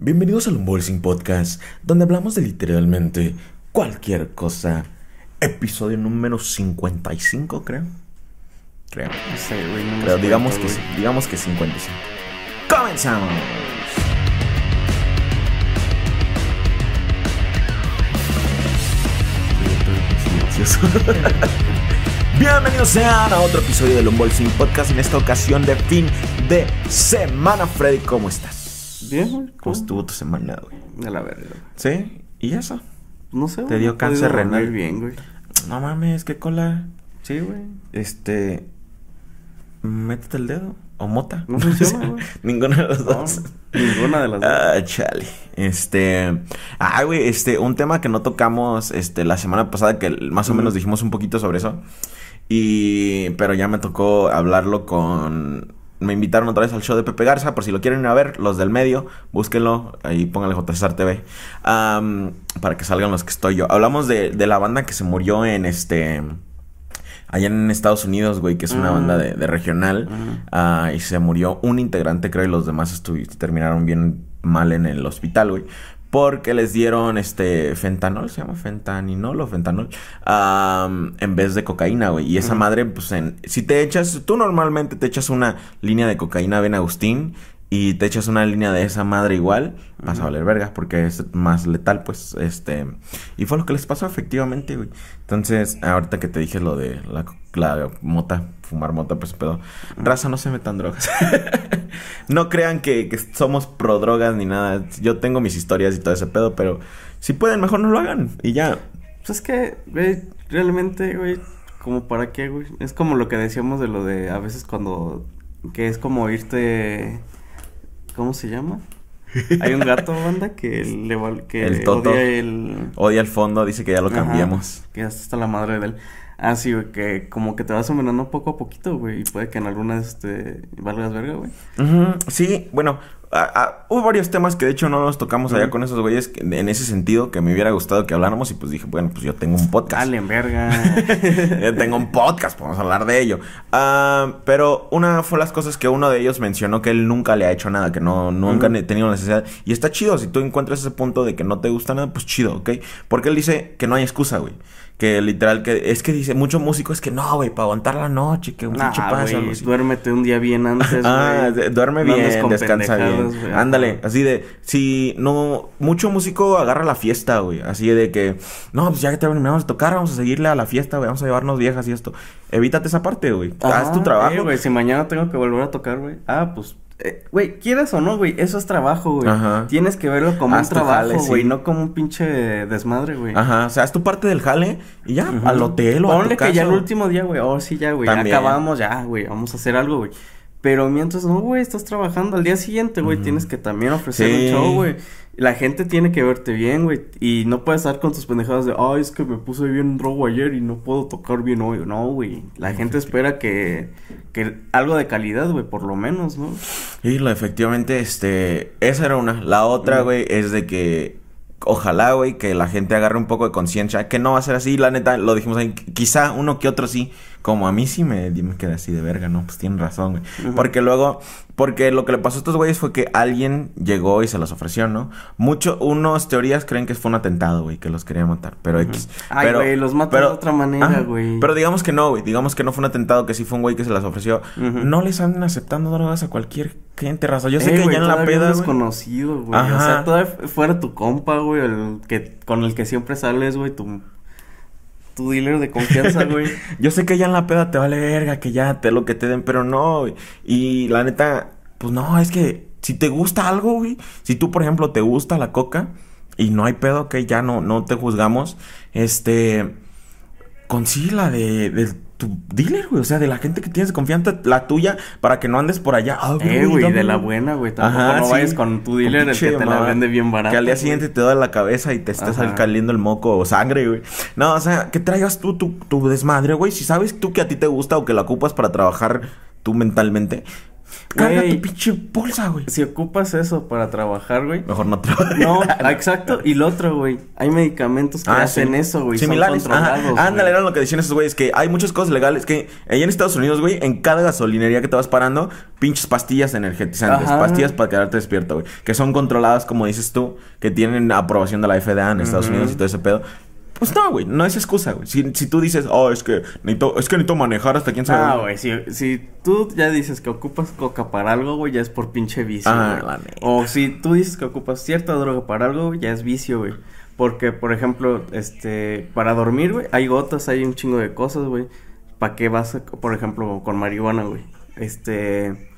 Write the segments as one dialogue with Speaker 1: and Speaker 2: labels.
Speaker 1: Bienvenidos al Unboxing Podcast, donde hablamos de literalmente cualquier cosa. Episodio número 55, creo. Creo.
Speaker 2: Sé, güey. No
Speaker 1: Pero digamos que, sí, digamos que 55. ¡Comenzamos! Bienvenidos sean a otro episodio del Unboxing Podcast. En esta ocasión de fin de semana. Freddy, ¿cómo estás?
Speaker 2: Bien, güey.
Speaker 1: ¿Cómo
Speaker 2: ¿Cómo?
Speaker 1: estuvo tu semana, güey?
Speaker 2: De la verga.
Speaker 1: ¿Sí? ¿Y eso?
Speaker 2: No sé,
Speaker 1: ¿Te
Speaker 2: güey,
Speaker 1: dio
Speaker 2: no he podido
Speaker 1: cáncer renal?
Speaker 2: dormir bien, güey.
Speaker 1: No mames, qué cola.
Speaker 2: Sí, güey.
Speaker 1: Este. Métete el dedo. O mota.
Speaker 2: No funciona, güey.
Speaker 1: Ninguna de las
Speaker 2: No,
Speaker 1: dos.
Speaker 2: ninguna de las dos.
Speaker 1: Ah, chale. Este. Ah, güey, este, un tema que no tocamos este, la semana pasada, que más o menos dijimos un poquito sobre eso. Y. Pero ya me tocó hablarlo con. Me invitaron otra vez al show de Pepe Garza, por si lo quieren ir a ver, los del medio, búsquenlo, ahí pónganle JCR TV, am, para que salgan los que estoy yo. Hablamos de, de la banda que se murió en este, allá en Estados Unidos, güey, que es una
Speaker 2: Mm.
Speaker 1: banda de, de regional,
Speaker 2: Ujú.
Speaker 1: Ah, y se murió un integrante, creo, y los demás terminaron bien mal en el hospital, güey. Porque les dieron este fentanol, se llama fentaninol o fentanol, am, en vez de cocaína, güey. Y esa madre, pues, en, si te echas, tú normalmente te echas una línea de cocaína Ben Agustín y te echas una línea de esa madre igual, vas a valer verga porque es más letal, pues, este. Y fue lo que les pasó efectivamente, güey. Entonces, ahorita que te dije lo de la, la mota, fumar mota, pues pedo. Raza, no se metan drogas. no crean que, que somos pro drogas ni nada. Yo tengo mis historias y todo ese pedo, pero si pueden, mejor no lo hagan. Y ya.
Speaker 2: Pues es que, güey, realmente, güey, como para qué, güey. Es como lo que decíamos de lo de a veces cuando. Que es como irte. ¿Cómo se llama? Hay un gato, banda, que le que
Speaker 1: El Toto.
Speaker 2: odia el.
Speaker 1: Odia el fondo, dice que ya lo
Speaker 2: Ajá,
Speaker 1: cambiamos.
Speaker 2: Que ya está la madre de él. Ah, sí, güey, que como que te vas envenenando poco a poquito, güey. Y puede que en algunas te valgas verga, güey.
Speaker 1: Ujú, Sí, bueno, ah, ah, hubo varios temas que de hecho no los tocamos allá con esos güeyes que- en ese sentido que me hubiera gustado que habláramos y pues dije, bueno, pues yo tengo un podcast.
Speaker 2: Dale, verga.
Speaker 1: Yo tengo un podcast, podemos hablar de ello. Ah, pero una fue las cosas que uno de ellos mencionó que él nunca le ha hecho nada, que no nunca
Speaker 2: Ujú.
Speaker 1: ha tenido necesidad. Y está chido, si tú encuentras ese punto de que no te gusta nada, pues chido, ¿ok? Porque él dice que no hay excusa, güey. Que literal, que es que dice, mucho músico es que no, güey, para aguantar la noche, que un
Speaker 2: Nah,
Speaker 1: pasa, así.
Speaker 2: duérmete un día bien antes,
Speaker 1: Ah, duerme
Speaker 2: No
Speaker 1: bien, descansa bien. Ándale, así de, si no, mucho músico agarra la fiesta, güey. Así de que, no, pues ya que terminamos de tocar, vamos a seguirle a la fiesta, güey, vamos a llevarnos viejas y esto. Evítate esa parte, güey. Haz tu trabajo.
Speaker 2: eh, güey, si mañana tengo que volver a tocar, güey. Ah, pues, eh, güey, quieras o no, güey, eso es trabajo, güey.
Speaker 1: Ajá.
Speaker 2: Tienes que verlo como
Speaker 1: Haz
Speaker 2: un trabajo, güey,
Speaker 1: sí.
Speaker 2: no como un pinche desmadre, güey.
Speaker 1: Ajá, o sea, haz tu parte del jale y ya, al hotel o a
Speaker 2: Ponle
Speaker 1: tu
Speaker 2: que ya el último día, güey, oh, sí, ya, güey, acabamos, ya, güey, vamos a hacer algo, güey. Pero mientras, no, güey, estás trabajando al día siguiente, güey, tienes que también ofrecer
Speaker 1: Sí.
Speaker 2: un show, güey. La gente tiene que verte bien, güey, y no puedes estar con tus pendejadas de, ay, es que me puse bien drogo ayer y no puedo tocar bien hoy. No, güey, la gente espera que, que algo de calidad, güey, por lo menos, ¿no?
Speaker 1: Y lo, efectivamente, este, esa era una. La otra, güey, es de que ojalá, güey, que la gente agarre un poco de conciencia, que no va a ser así, la neta, lo dijimos ahí, quizá uno que otro sí, como a mí sí me, me queda así de verga, ¿no? Pues tienen razón, güey. Porque luego, porque lo que le pasó a estos güeyes fue que alguien llegó y se los ofreció, ¿no? Mucho, unos teorías creen que fue un atentado, güey, que los quería matar, pero
Speaker 2: Ujú.
Speaker 1: X.
Speaker 2: Ay,
Speaker 1: pero,
Speaker 2: güey, los matan
Speaker 1: pero-
Speaker 2: de otra manera, güey.
Speaker 1: Pero digamos que no, güey, digamos que no fue un atentado, que sí fue un güey que se las ofreció. No les anden aceptando drogas a cualquier gente, raza. Yo sé
Speaker 2: Eh,
Speaker 1: que
Speaker 2: güey,
Speaker 1: ya en la peda,
Speaker 2: desconocido, güey. O
Speaker 1: Ajá.
Speaker 2: sea, todavía fuera tu compa, güey, el que con el que siempre sales, güey, tu tu dealer de confianza, güey.
Speaker 1: Yo sé que ya en la peda te vale verga, que ya te lo que te den, pero no, güey. Y la neta, pues no, es que si te gusta algo, güey. Si tú, por ejemplo, te gusta la coca y no hay pedo, que ya no, no te juzgamos. Este. Consíguela de, de tu dealer, güey. O sea, de la gente que tienes de confianza, la tuya, para que no andes por allá. Ah,
Speaker 2: eh, güey,
Speaker 1: dame
Speaker 2: de la buena, güey. Tampoco
Speaker 1: Ajá,
Speaker 2: no
Speaker 1: sí.
Speaker 2: vayas con tu dealer el
Speaker 1: pinche
Speaker 2: que te la vende bien barato.
Speaker 1: Que al día siguiente te da la cabeza y te estés caliendo el moco o sangre, güey. No, o sea, que traigas tú tu, tu desmadre, güey. Si sabes tú que a ti te gusta o que la ocupas para trabajar tú mentalmente, Carga
Speaker 2: Güey.
Speaker 1: tu pinche bolsa, güey.
Speaker 2: Si ocupas eso para trabajar, güey.
Speaker 1: Mejor no trabajes.
Speaker 2: No, exacto. Y lo otro, güey. Hay medicamentos que
Speaker 1: Ah,
Speaker 2: hacen
Speaker 1: sí.
Speaker 2: eso, güey.
Speaker 1: Similares.
Speaker 2: Son
Speaker 1: Ajá.
Speaker 2: controlados,
Speaker 1: Ándale, era lo que decían esos güeyes. Que hay muchas cosas legales. Que allá en Estados Unidos, güey, en cada gasolinería que te vas parando, pinches pastillas energetizantes.
Speaker 2: Ajá.
Speaker 1: Pastillas para quedarte despierto, güey. Que son controladas, como dices tú, que tienen aprobación de la FDA en Estados. Unidos y todo ese pedo. Pues no, güey, no es excusa, güey. Si, si tú dices, oh, es que necesito, es que necesito manejar hasta quién sabe.
Speaker 2: Ah,
Speaker 1: dónde".
Speaker 2: güey, si, si tú ya dices que ocupas coca para algo, güey, ya es por pinche vicio,
Speaker 1: Ah, la.
Speaker 2: O si tú dices que ocupas cierta droga para algo, ya es vicio, güey. Porque, por ejemplo, este, para dormir, güey, hay gotas, hay un chingo de cosas, güey. ¿Para qué vas, a- por ejemplo, con marihuana, güey? Este,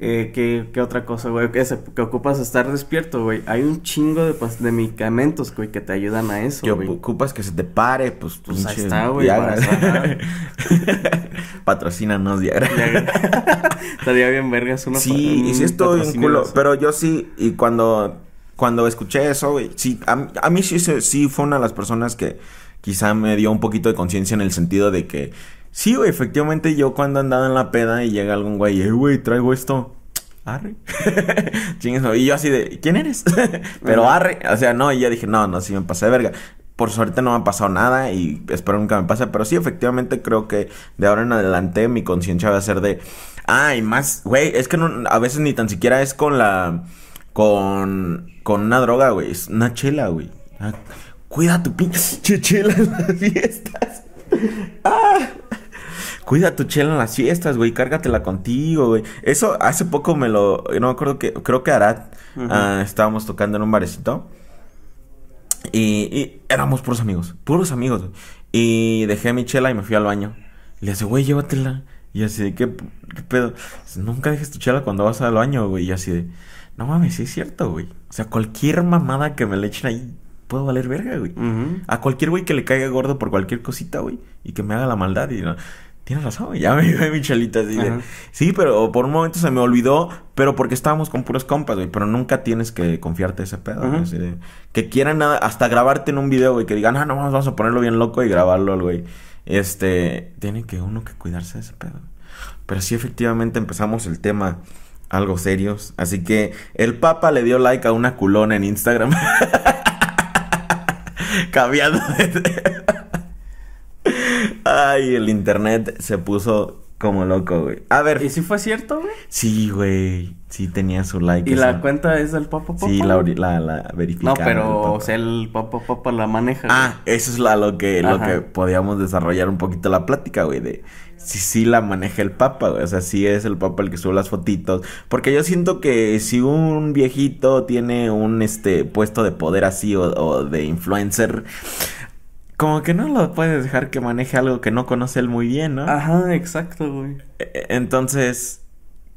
Speaker 2: eh, ¿qué, qué otra cosa, güey? Que, que ocupas estar despierto, güey. Hay un chingo de, de medicamentos, güey, que te ayudan a eso,
Speaker 1: Que
Speaker 2: güey.
Speaker 1: ocupas que se te pare, pues,
Speaker 2: Pues ahí está, güey,
Speaker 1: Patrocínanos, Viagra.
Speaker 2: Estaría bien vergas uno
Speaker 1: Sí, y sí estoy un culo. Pero yo sí, y cuando, cuando escuché eso, güey, sí, a, a mí sí, sí fue una de las personas que quizá me dio un poquito de conciencia en el sentido de que, sí, güey, efectivamente yo cuando andaba en la peda y llega algún güey, eh, güey, traigo esto. Arre. Y yo así de, ¿quién eres? Pero arre. O sea, no, y ya dije, no, no, sí me pasé de verga. Por suerte no me ha pasado nada y espero nunca me pase. Pero sí, efectivamente creo que de ahora en adelante mi conciencia va a ser de... Ah, y más, güey, es que no, a veces ni tan siquiera es con la... Con... Con una droga, güey. Es una chela, güey. Ah, cuida tu pinche chela en las fiestas. Ah. Cuida tu chela en las fiestas, güey. Cárgatela contigo, güey. Eso hace poco me lo... No me acuerdo que... Creo que Arad... Ah, estábamos tocando en un barecito. Y, y éramos puros amigos. Puros amigos. Y dejé mi chela y me fui al baño. Y le dice, güey, llévatela. Y así de, ¿qué, qué pedo? Dice, Nunca dejes tu chela cuando vas al baño, güey. Y así de, no mames, sí es cierto, güey. O sea, cualquier mamada que me le echen ahí, puedo valer verga, güey. A cualquier güey que le caiga gordo por cualquier cosita, güey. Y que me haga la maldad. Y no, tienes razón, güey. Ya me dio mi chelita así de. Sí, pero por un momento se me olvidó. Pero porque estábamos con puros compas, güey. Pero nunca tienes que confiarte ese pedo, güey.
Speaker 2: Ajá.
Speaker 1: Así de- que quieran nada, hasta grabarte en un video, güey. Que digan, ah, no, vamos a ponerlo bien loco y grabarlo, güey. Este. Tiene que uno que cuidarse de ese pedo. Pero sí, efectivamente empezamos el tema algo serios. Así que el Papa le dio like a una culona en Instagram. Cambiando de... Ay, el internet se puso como loco, güey. A ver.
Speaker 2: ¿Y si fue cierto, güey?
Speaker 1: Sí, güey. Sí tenía su like.
Speaker 2: ¿Y la cuenta es del Papa Papa?
Speaker 1: Sí, la, la, la
Speaker 2: No,
Speaker 1: verificada.
Speaker 2: pero,
Speaker 1: Papa.
Speaker 2: o sea, el Papa Papa la maneja.
Speaker 1: Ah, eso es la, lo que lo que podíamos desarrollar un poquito la plática, güey, de si sí la maneja el Papa, güey, o sea, sí es el Papa el que sube las fotitos, porque yo siento que si un viejito tiene un este puesto de poder así o, o de influencer, como que no lo puedes dejar que maneje algo que no conoce él muy bien, ¿no?
Speaker 2: Ajá, exacto, güey.
Speaker 1: E- Entonces,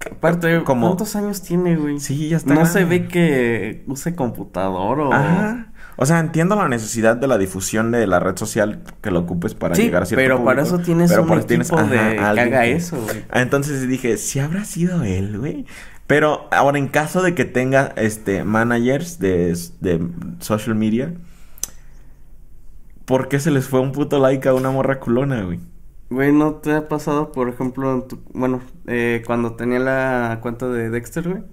Speaker 2: Aparte,
Speaker 1: Como-
Speaker 2: ¿cuántos años tiene, güey?
Speaker 1: sí, ya está.
Speaker 2: No se ve que use computador o...
Speaker 1: Ajá. O sea, entiendo la necesidad de la difusión de la red social que lo ocupes para
Speaker 2: sí,
Speaker 1: llegar a cierto
Speaker 2: pero para eso tienes
Speaker 1: pero
Speaker 2: un equipo
Speaker 1: tienes,
Speaker 2: de
Speaker 1: ajá,
Speaker 2: que haga
Speaker 1: que-
Speaker 2: eso, güey.
Speaker 1: Entonces dije, si habrá sido él, güey. Pero ahora en caso de que tenga este managers de, de social media, ¿por qué se les fue un puto like a una morra culona, güey?
Speaker 2: Güey, ¿no te ha pasado, por ejemplo, en tu- bueno, eh, cuando tenía la cuenta de Dexter, güey?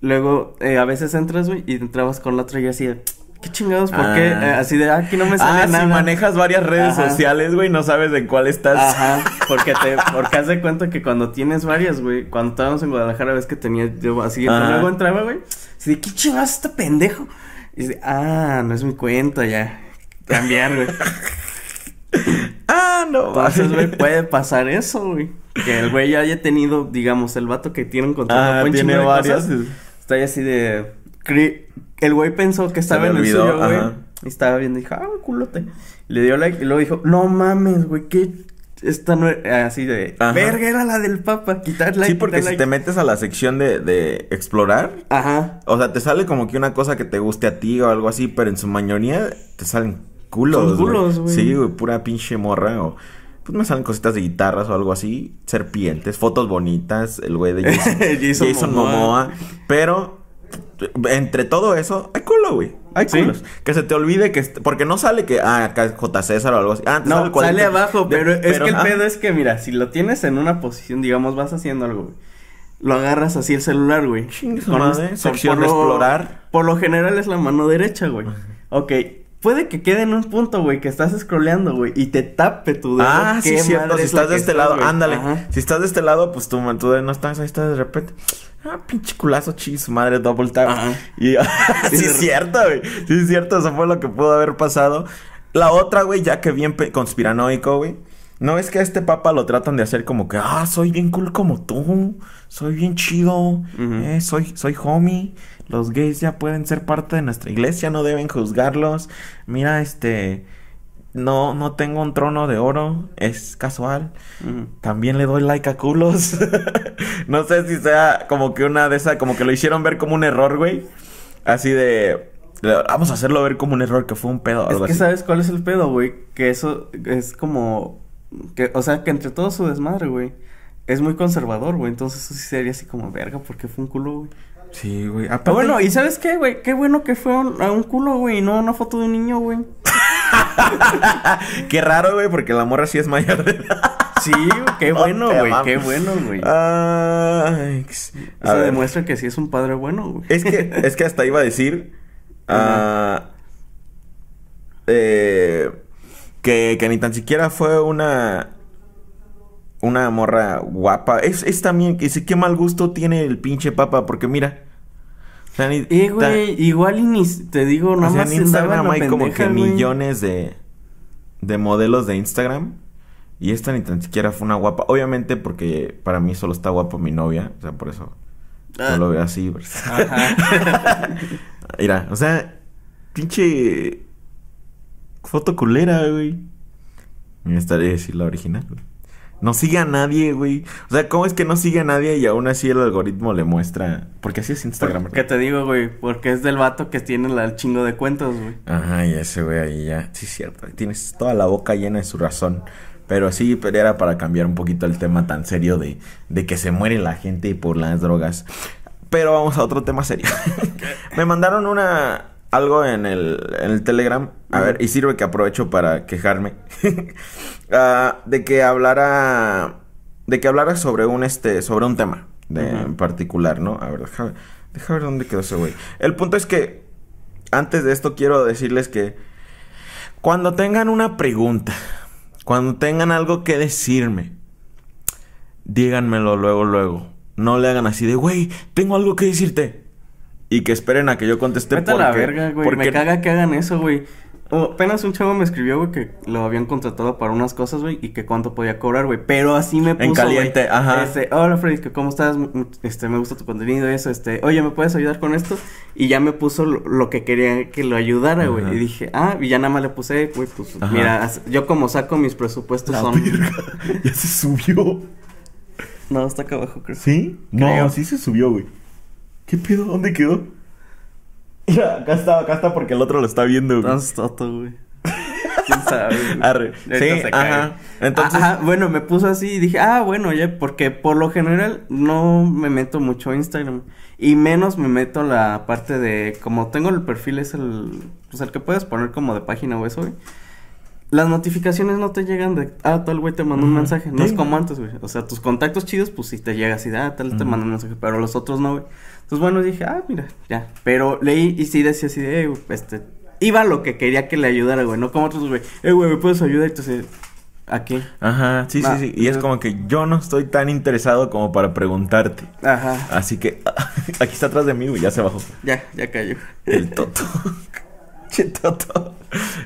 Speaker 2: Luego, eh, a veces entras, güey, y entrabas con la otra y así de, ¿qué chingados? ¿Por
Speaker 1: Ah.
Speaker 2: qué? Eh, así de, ah, aquí no me sale
Speaker 1: Ah,
Speaker 2: nada.
Speaker 1: si manejas varias redes
Speaker 2: Ajá.
Speaker 1: sociales, güey, no sabes en cuál estás.
Speaker 2: Ajá, porque te, porque haz de cuenta que cuando tienes varias, güey, cuando estábamos en Guadalajara, ves que tenía yo así, luego entraba, güey, así de, ¿qué chingados este pendejo? Y dice, ah, no es mi cuenta, ya, cambiar, güey.
Speaker 1: Ah, no.
Speaker 2: Entonces, güey, puede pasar eso, güey. Que el güey ya haya tenido, digamos, el vato que tiene un contrato
Speaker 1: Ah, tiene varias.
Speaker 2: cosas, Está ahí así de. El güey pensó que estaba en el suyo, güey. Y estaba viendo y dijo, ah, culote. Le dio like y luego dijo, no mames, güey, que esta no así de.
Speaker 1: Ajá.
Speaker 2: Verga, era la del papa. Quitar like.
Speaker 1: Sí, porque si
Speaker 2: like".
Speaker 1: te metes a la sección de, de explorar,
Speaker 2: Ajá.
Speaker 1: O sea, te sale como que una cosa que te guste a ti o algo así, pero en su mayoría te salen culos.
Speaker 2: Son culos, güey.
Speaker 1: Sí, güey, pura pinche morra. O pues me salen cositas de guitarras o algo así. Serpientes, fotos bonitas, el güey de Jason,
Speaker 2: Jason
Speaker 1: Jason
Speaker 2: Momoa.
Speaker 1: Momoa. Pero entre todo eso, hay culo, güey. Hay
Speaker 2: Sí.
Speaker 1: culos. Que se te olvide que... Porque no sale que... Ah, acá es J. César o algo así. Ah,
Speaker 2: No,
Speaker 1: sale,
Speaker 2: sale abajo,
Speaker 1: de-
Speaker 2: pero, es que el
Speaker 1: ah,
Speaker 2: pedo es que, mira, si lo tienes en una posición, digamos, vas haciendo algo, güey. lo agarras así el celular, güey. Con
Speaker 1: madre, sección
Speaker 2: por lo-
Speaker 1: explorar.
Speaker 2: Por lo general es la mano derecha, güey. Ok. Puede que quede en un punto, güey, que estás scrolleando, güey, y te tape tu dedo.
Speaker 1: Ah, sí,
Speaker 2: ¿Qué
Speaker 1: cierto. Si
Speaker 2: es
Speaker 1: estás de este lado,
Speaker 2: güey?
Speaker 1: ándale.
Speaker 2: Ajá.
Speaker 1: Si estás de este lado, pues tu, tu dedo no estás, ahí está de repente. Ah, pinche culazo, chis, madre, double tap.
Speaker 2: Ajá.
Speaker 1: Y sí,
Speaker 2: Sí,
Speaker 1: es cierto, güey. Sí, es cierto, eso fue lo que pudo haber pasado. La otra, güey, ya que bien conspiranoico, güey. No es que a este papa lo tratan de hacer como que, ah, soy bien cool como tú, soy bien chido, eh, soy, soy homie, los gays ya pueden ser parte de nuestra iglesia, no deben juzgarlos. Mira, este, no, no tengo un trono de oro, es casual. También le doy like a culos. no sé si sea como que una de esas, como que lo hicieron ver como un error, güey. Así de, vamos a hacerlo ver como un error, que fue un pedo.
Speaker 2: Es que
Speaker 1: así.
Speaker 2: sabes cuál es el pedo, güey. Que eso es como. Que, o sea, que entre todo su desmadre, güey. Es muy conservador, güey. Entonces eso sí sería así como verga, porque fue un culo, güey.
Speaker 1: Sí, güey. Aparte-
Speaker 2: bueno, ¿y sabes qué, güey? Qué bueno que fue un- a un culo, güey, y no una foto de un niño, güey.
Speaker 1: Qué raro, güey, porque la morra sí es mayor de edad.
Speaker 2: Sí, qué
Speaker 1: No
Speaker 2: bueno, güey, qué bueno, güey.
Speaker 1: A
Speaker 2: Eso
Speaker 1: ver.
Speaker 2: demuestra que sí es un padre bueno, güey.
Speaker 1: Es que, es que hasta iba a decir. ah, eh, que, que ni tan siquiera fue una. Una morra guapa. Es, es también. Que sí, qué mal gusto tiene el pinche papa. Porque mira. O sea, ni-
Speaker 2: Eh,
Speaker 1: ta-
Speaker 2: güey, igual y ni te digo,
Speaker 1: o
Speaker 2: nada
Speaker 1: sea,
Speaker 2: más
Speaker 1: en Instagram hay como que
Speaker 2: güey.
Speaker 1: millones de. De modelos de Instagram. Y esta ni tan siquiera fue una guapa. Obviamente porque para mí solo está guapa mi novia. O sea, por eso.
Speaker 2: Ah.
Speaker 1: Yo lo veo así. ¿verdad?
Speaker 2: Ajá.
Speaker 1: Mira, o sea, pinche foto culera, güey. Me estaría decir la original. güey. No sigue a nadie, güey. O sea, ¿cómo es que no sigue a nadie y aún así el algoritmo le muestra? Porque así es Instagram,
Speaker 2: ¿Qué te digo, güey? Porque es del vato que tiene el chingo de cuentas, güey.
Speaker 1: Ajá, y ese güey ahí ya. Sí, es cierto. Tienes toda la boca llena de su razón. Pero sí, pero era para cambiar un poquito el tema tan serio de, de que se muere la gente por las drogas. Pero vamos a otro tema serio. Me mandaron una algo en el, en el Telegram. A ver, y sirve que aprovecho para quejarme. Ah, de que hablara. De que hablara sobre un este. sobre un tema de, en particular, ¿no? A ver, déjame, déjame ver dónde quedó ese güey. El punto es que. Antes de esto quiero decirles que. Cuando tengan una pregunta. Cuando tengan algo que decirme. Díganmelo luego, luego. No le hagan así de, güey, tengo algo que decirte. Y que esperen a que yo conteste
Speaker 2: Vete a la verga, güey.
Speaker 1: porque-
Speaker 2: Me caga que hagan eso, güey. Oh, apenas un chavo me escribió, güey, que lo habían contratado para unas cosas, güey, y que cuánto podía cobrar, güey. Pero así me puso,
Speaker 1: caliente,
Speaker 2: güey,
Speaker 1: ajá.
Speaker 2: Este, hola, Freddy, que ¿cómo estás? Este, me gusta tu contenido, eso, este, oye, ¿me puedes ayudar con esto? Y ya me puso lo, lo que quería que lo ayudara, güey. Y dije, ah, y ya nada más le puse, güey, pues,
Speaker 1: Ajá.
Speaker 2: mira, yo como saco mis presupuestos
Speaker 1: La
Speaker 2: son...
Speaker 1: verga, ya se subió.
Speaker 2: No, está acá abajo, creo.
Speaker 1: ¿Sí?
Speaker 2: Creo.
Speaker 1: No, sí se subió, güey. ¿Qué pedo? ¿Dónde quedó? Mira, acá está, acá está porque el otro lo está viendo, güey.
Speaker 2: Toto, güey. ¿Quién sabe?
Speaker 1: Arre. Sí, ajá. Entonces-
Speaker 2: Ajá, bueno, me puso así y dije, ah, bueno, ya, porque por lo general no me meto mucho a Instagram. Y menos me meto a la parte de, como tengo el perfil, es el, pues el que puedes poner como de página o eso, güey. Las notificaciones no te llegan de, ah, tal güey te mandó un mensaje. No es como antes, güey. O sea, tus contactos chidos, pues sí te llega así, de, ah, tal te mandó un mensaje, pero los otros no, güey. Entonces, bueno, dije, ah, mira, ya. Pero leí y sí decía así de, eh, este, iba lo que quería que le ayudara, güey. No como otros, güey, eh, güey, ¿me puedes ayudar? Entonces, ¿a qué?
Speaker 1: Ajá, sí,
Speaker 2: Ah,
Speaker 1: sí, sí. Y es como que yo no estoy tan interesado como para preguntarte.
Speaker 2: Ajá.
Speaker 1: Así que aquí está atrás de mí, güey, ya se bajó.
Speaker 2: Ya, ya cayó.
Speaker 1: El Toto. Toto.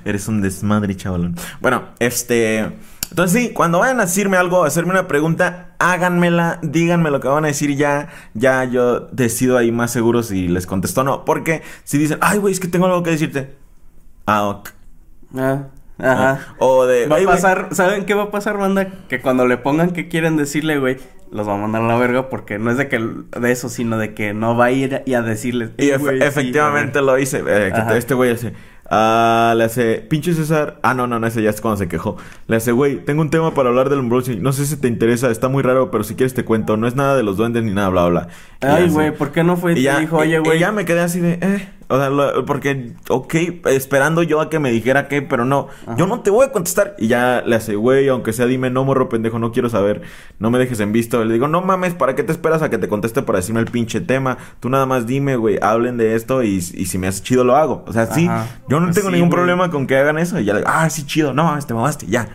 Speaker 1: Eres un desmadre, chavalón. Bueno, este. Entonces, sí, cuando vayan a decirme algo, a hacerme una pregunta, háganmela, díganme lo que van a decir ya. Ya yo decido ahí más seguro si les contesto o no. Porque si dicen, ay, güey, es que tengo algo que decirte. Ah, ok.
Speaker 2: Ah, ajá.
Speaker 1: O de.
Speaker 2: Va a pasar, ¿saben qué va a pasar, banda? Que cuando le pongan que quieren decirle, güey, los va a mandar a la verga porque no es de que de eso, sino de que no va a ir y a decirles.
Speaker 1: Y
Speaker 2: "Eh,
Speaker 1: efe- efectivamente
Speaker 2: a ver".
Speaker 1: lo hice. eh, que este güey dice, Ah, le hace, pinche César. Ah, no, no, no, ese ya es cuando se quejó. Le hace, güey, tengo un tema para hablar del unboxing. No sé si te interesa, está muy raro, pero si quieres te cuento. No es nada de los duendes ni nada, bla, bla. Y
Speaker 2: Ay, güey, ¿por qué no fue?
Speaker 1: Y ya,
Speaker 2: dijo, oye, güey.
Speaker 1: ya me quedé así de, eh. O sea, lo- porque, ok, esperando yo a que me dijera que, pero no, yo no te voy a contestar. Y ya le hace, güey, aunque sea, dime, no, morro pendejo, no quiero saber, no me dejes en visto. Le digo, no mames, ¿para qué te esperas a que te conteste para decirme el pinche tema? Tú nada más dime, güey, hablen de esto y, y si me hace chido lo hago. O sea, sí,
Speaker 2: Ajá.
Speaker 1: Yo no
Speaker 2: Pues
Speaker 1: tengo
Speaker 2: sí,
Speaker 1: ningún
Speaker 2: güey.
Speaker 1: problema con que hagan eso. Y ya le digo, ah, sí, chido, no mames, te mamaste, ya.